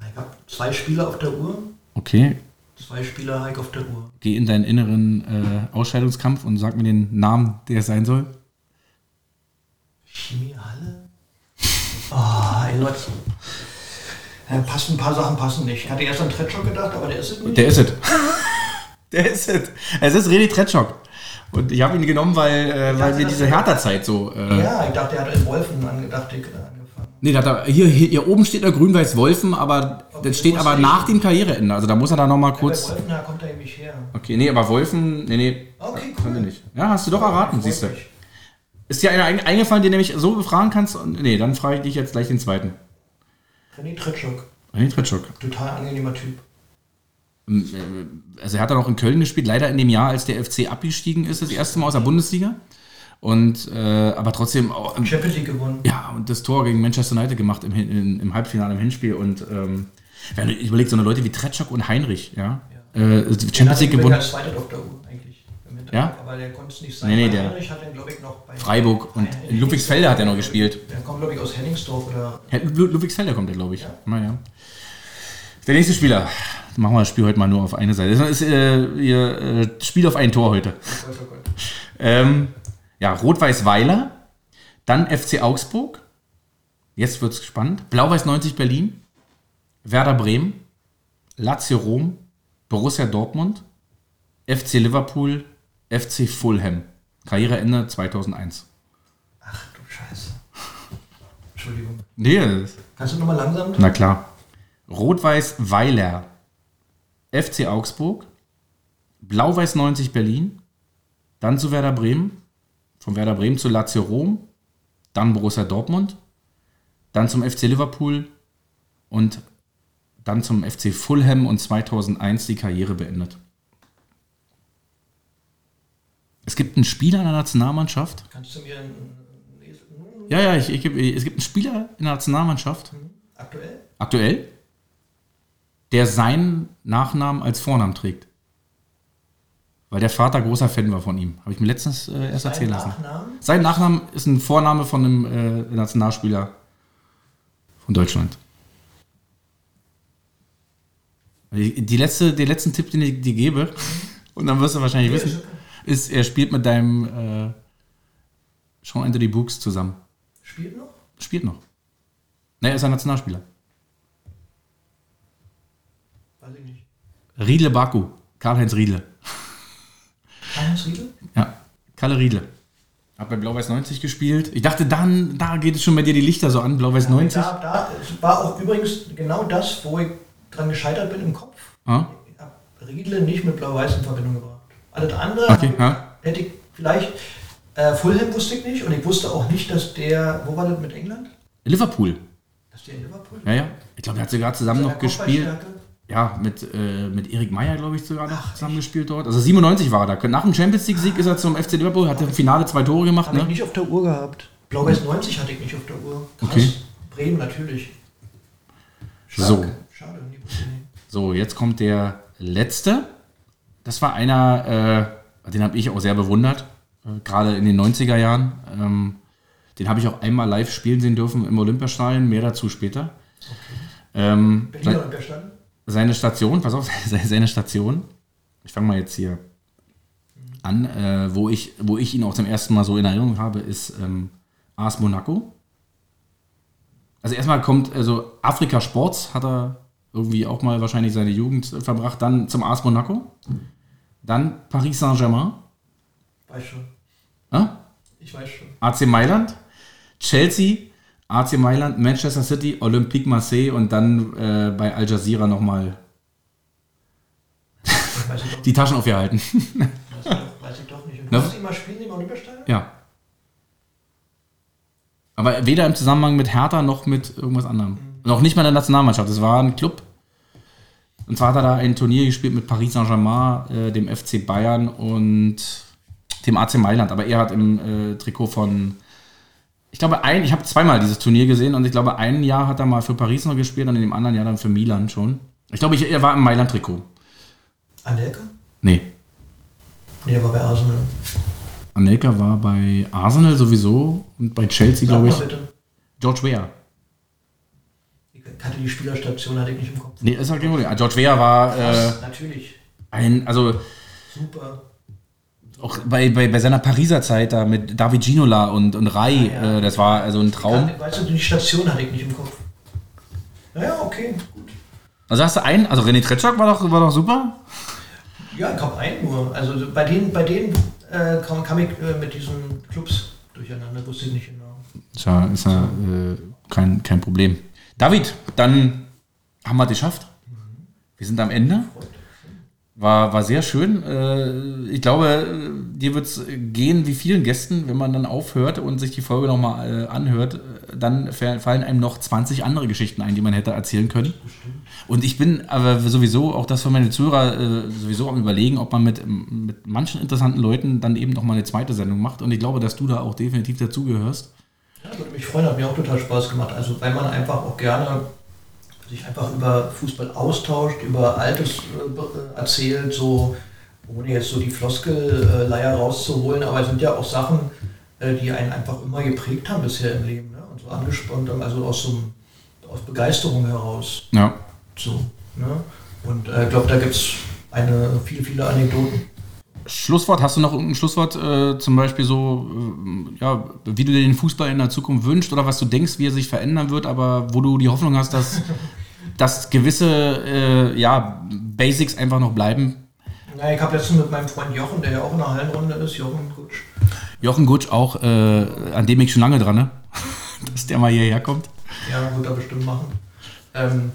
Ich habe zwei Spieler auf der Uhr.
Okay,
Zwei Spieler Heik auf der Uhr.
geh in deinen inneren äh, Ausscheidungskampf und sag mir den Namen, der es sein soll.
Chemie Halle? Oh, Leute. Ja, passt, ein paar Sachen passen nicht. Ich hatte erst an Tretschok gedacht, aber der ist es nicht.
Der ist es. Der ist es. Es ist Redi Tretschok. Und ich habe ihn genommen, weil, äh, weil
das
diese Hertha-Zeit so. Äh,
Ja, ich dachte, er hat in Wolfen angedacht, ich.
Nee, da er, hier, hier, hier oben steht der Grün-Weiß Wolfen, aber
Okay,
das steht aber nach dem Karriereende. Also da muss er da nochmal
Bei
kurz.
Wolfen, da kommt er nämlich her.
Okay, nee, aber Wolfen, nee, nee.
Okay,
Konnte
cool.
nicht. Ja, hast du doch erraten, siehst du. Ist dir einer ein- eingefallen, den du nämlich so befragen kannst? Nee, dann frage ich dich jetzt gleich den zweiten.
René Tretschok.
René Tretschok.
Total angenehmer Typ.
Also er hat dann auch in Köln gespielt, leider in dem Jahr, als der FC abgestiegen ist, das erste Mal aus der Bundesliga. Und äh, aber trotzdem auch,
Champions League gewonnen.
ja, und das Tor gegen Manchester United gemacht im, in, im Halbfinale im Hinspiel. Und ähm, wenn du überlegst, so eine Leute wie Tretschok und Heinrich, ja, äh,
Den
Champions
hatte
League gewonnen,
als zweiter Uhr eigentlich. im
Ja?
Aber der konnte es nicht sein.
Nee, nee, der-
Heinrich hat den, glaube ich, noch bei
Freiburg und in Ludwigsfelde hat er noch gespielt.
Der kommt, glaube ich, aus Henningsdorf oder.
Ludwigsfelder kommt er, glaube ich. Naja. Der nächste Spieler. Machen wir das Spiel heute mal nur auf eine Seite. Das ist äh, ihr äh, Spiel auf ein Tor heute. Ähm, ja, Rot-Weiß Weiler, dann FC Augsburg. Jetzt wird es spannend. Blau-Weiß 90 Berlin, Werder Bremen, Lazio Rom, Borussia Dortmund, FC Liverpool, FC Fulham. Karriereende 2001.
Ach du Scheiße. Entschuldigung.
Nee,
Kannst du nochmal langsam?
na klar. Rot-Weiß Weiler, FC Augsburg, Blau-Weiß 90 Berlin, dann zu Werder Bremen, von Werder Bremen zu Lazio Rom, dann Borussia Dortmund, dann zum FC Liverpool und dann zum FC Fulham und 2001 die Karriere beendet. Es gibt einen Spieler in der Nationalmannschaft.
Kannst du mir einen lesen?
Ja, ja, ich, ich, es gibt einen Spieler in der Nationalmannschaft,
aktuell?
aktuell, der seinen Nachnamen als Vornamen trägt. Weil der Vater großer Fan war von ihm. Habe ich mir letztens äh, erst
Sein
erzählen lassen.
Nachnamen?
Sein Nachname ist ein Vorname von einem äh, Nationalspieler von Deutschland. Die, die letzte, den letzten Tipp, den ich dir gebe, [laughs] und dann wirst du wahrscheinlich wissen, ist, er spielt mit deinem äh, Sean Anthony Brooks zusammen.
Spielt noch?
Spielt noch. Ne, er ist ein Nationalspieler.
Weiß ich nicht.
Riedle Baku. Karl-Heinz Riedle.
Heinz Riedel?
Ja, Kalle Riedle. Hat bei Blau-Weiß 90 gespielt. Ich dachte, dann, da geht es schon bei dir die Lichter so an, Blau-Weiß 90.
Da, da war auch übrigens genau das, wo ich dran gescheitert bin im Kopf.
Ah,
Ich habe Riedle nicht mit Blau-Weiß in Verbindung gebracht. Alles andere
Okay, ja.
hätte ich vielleicht. Äh, Fulham wusste ich nicht und ich wusste auch nicht, dass der. Wo war das mit England?
Liverpool.
Dass der in Liverpool
Ja, ja. Ich glaube, er hat sogar zusammen noch gespielt. Ja, mit, äh, mit Erik Meyer, glaube ich, sogar noch zusammen gespielt dort. Also 97 war er da. Nach dem Champions League-Sieg ist er zum FC Liverpool, hat im Finale zwei Tore gemacht.
Habe ich
Ne?
nicht auf der Uhr gehabt. Blau-Weiß 90 hatte ich nicht auf der Uhr. Krass.
Okay.
Bremen natürlich.
So.
Schade.
So, jetzt kommt der letzte. Das war einer, äh, den habe ich auch sehr bewundert, äh, gerade in den 90er Jahren. Ähm, den habe ich auch einmal live spielen sehen dürfen im Olympiastadion, mehr dazu später. Okay. Ähm, Berliner Olympiastadion? Seine Station, pass auf, [laughs] seine Station. Ich fange mal jetzt hier an, äh, wo, ich, wo ich ihn auch zum ersten Mal so in Erinnerung habe, ist ähm, AS Monaco. Also erstmal kommt, also Afrika Sports hat er irgendwie auch mal wahrscheinlich seine Jugend verbracht, dann zum AS Monaco, dann Paris Saint-Germain.
Weiß schon.
Äh?
Ich weiß schon.
AC Mailand, Chelsea, AC Mailand, Manchester City, Olympique Marseille und dann äh, bei Al Jazeera nochmal [laughs] die Taschen aufgehalten.
Doch, weiß ich doch nicht. Und du ihn mal spielen im Olympiastadion?
Ja. Aber weder im Zusammenhang mit Hertha noch mit irgendwas anderem. Mhm. Noch nicht mal in der Nationalmannschaft. Es war ein Club. Und zwar hat er da ein Turnier gespielt mit Paris Saint-Germain, äh, dem FC Bayern und dem AC Mailand. Aber er hat im äh, Trikot von. Ich glaube, ein, ich habe zweimal dieses Turnier gesehen und ich glaube, ein Jahr hat er mal für Paris noch gespielt und in dem anderen Jahr dann für Milan schon. Ich glaube, ich, er war im Mailand-Trikot.
Anelka?
Nee.
Nee, er war bei Arsenal.
Anelka war bei Arsenal sowieso und bei Chelsea, glaube ich. Bitte. George Weah.
Ich kannte die Spielerstation, hatte ich nicht im Kopf.
Nee, ist halt kein Problem. George Weah war.
Äh, natürlich.
Ein, also.
Super.
Auch bei, bei, bei seiner Pariser Zeit da mit David Ginola und, und Rai, ja, ja. Äh, das war also ein Traum.
Kann, weißt du, die Station hatte ich nicht im Kopf. Naja, okay, gut.
Also hast du einen, also René Tretschak war doch, war doch super?
Ja, ich glaube einen nur. Also bei denen, bei denen äh, kam, kam, ich äh, mit diesen Clubs durcheinander, wusste ich nicht genau.
Tja, ist ja äh, kein, kein Problem. David, dann haben wir es geschafft. Wir sind am Ende. War, war sehr schön. Äh, ich glaube, dir wird es gehen wie vielen Gästen, wenn man dann aufhört und sich die Folge nochmal äh, anhört, dann fallen einem noch 20 andere Geschichten ein, die man hätte erzählen können. Und ich bin aber sowieso, auch das für meine Zuhörer, äh, sowieso am überlegen, ob man mit, mit manchen interessanten Leuten dann eben nochmal eine zweite Sendung macht. Und ich glaube, dass du da auch definitiv dazugehörst.
Ja, würde mich freuen, hat mir auch total Spaß gemacht. Also weil man einfach auch gerne sich einfach über Fußball austauscht, über Altes äh, erzählt, so ohne jetzt so die Floskelleier rauszuholen, aber es sind ja auch Sachen, äh, die einen einfach immer geprägt haben bisher im Leben ne? und so angespannt haben, also aus, so, aus Begeisterung heraus.
Ja.
So, ne? Und äh, ich glaube, da gibt es eine, viele, viele Anekdoten.
Schlusswort, hast du noch ein Schlusswort, äh, zum Beispiel so, äh, ja, wie du dir den Fußball in der Zukunft wünschst oder was du denkst, wie er sich verändern wird, aber wo du die Hoffnung hast, dass, [laughs] dass gewisse äh, ja, Basics einfach noch bleiben?
Na, ich habe letztens mit meinem Freund Jochen, der ja auch in der Hallenrunde ist, Jochen Gutsch.
Jochen Gutsch auch, äh, an dem ich schon lange dran, ne? [laughs] dass der mal hierher kommt.
Ja, wird er bestimmt machen. Ähm,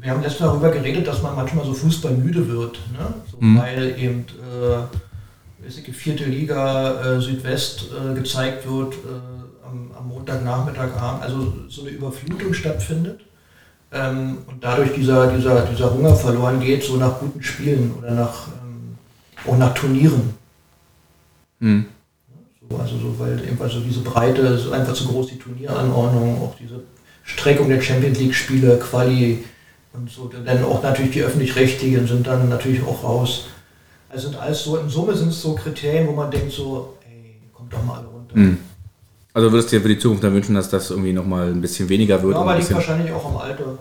wir haben letztens darüber geredet, dass man manchmal so Fußball müde wird, ne? so, mhm. weil eben äh, die vierte Liga äh, Südwest äh, gezeigt wird äh, am, am Montagnachmittag, also so eine Überflutung stattfindet ähm, und dadurch dieser, dieser, dieser Hunger verloren geht, so nach guten Spielen oder nach, ähm, auch nach Turnieren. Mhm. So, also so, weil eben also diese Breite ist einfach zu groß, die Turnieranordnung, auch diese Streckung der Champions League Spiele, Quali, und so. Dann auch natürlich die öffentlich-rechtlichen sind dann natürlich auch raus. Also sind alles so, in Summe sind es so Kriterien, wo man denkt so, ey, kommt doch mal alle runter. Mhm.
Also würdest du dir für die Zukunft dann wünschen, dass das irgendwie nochmal ein bisschen weniger wird?
Ja, aber liegt wahrscheinlich auch am Alter.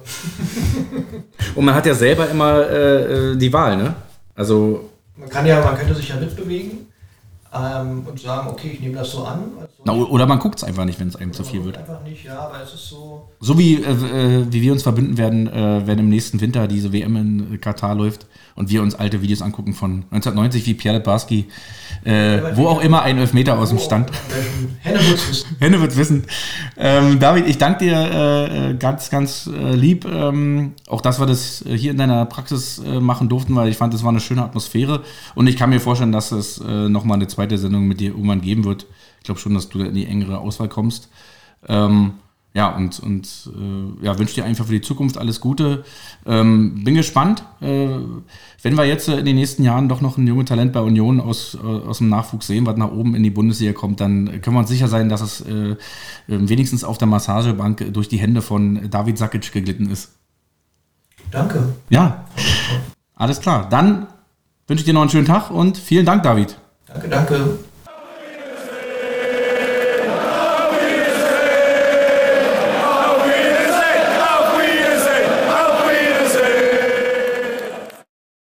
[laughs]
und man hat ja selber immer äh, äh, die Wahl, ne? Also.
Man kann ja, man könnte sich ja mitbewegen ähm, und sagen, okay, ich nehme das so an. Also
Na, oder man guckt es einfach nicht, wenn es einem zu viel wird.
Einfach nicht, ja, aber es ist so.
So wie, äh, äh, wie wir uns verbinden werden, äh, wenn im nächsten Winter diese WM in Katar läuft und wir uns alte Videos angucken von 1990, wie Pierre Barski, äh, wo auch immer ein Elfmeter aus dem Stand.
Henne wird's wissen. [laughs]
Henne wird's wissen. Ähm, David, ich danke dir äh, ganz, ganz äh, lieb. Ähm, auch dass wir das hier in deiner Praxis äh, machen durften, weil ich fand, es war eine schöne Atmosphäre. Und ich kann mir vorstellen, dass es äh, nochmal eine zweite Sendung mit dir irgendwann geben wird. Ich glaube schon, dass du in die engere Auswahl kommst. Ähm, ja, und, und äh, ja, wünsche dir einfach für die Zukunft alles Gute. Ähm, bin gespannt, äh, wenn wir jetzt äh, in den nächsten Jahren doch noch ein junges Talent bei Union aus, äh, aus dem Nachwuchs sehen, was nach oben in die Bundesliga kommt, dann können wir uns sicher sein, dass es äh, äh, wenigstens auf der Massagebank durch die Hände von David Sakic geglitten ist.
Danke.
Ja, alles klar. Dann wünsche ich dir noch einen schönen Tag und vielen Dank, David.
Danke, danke.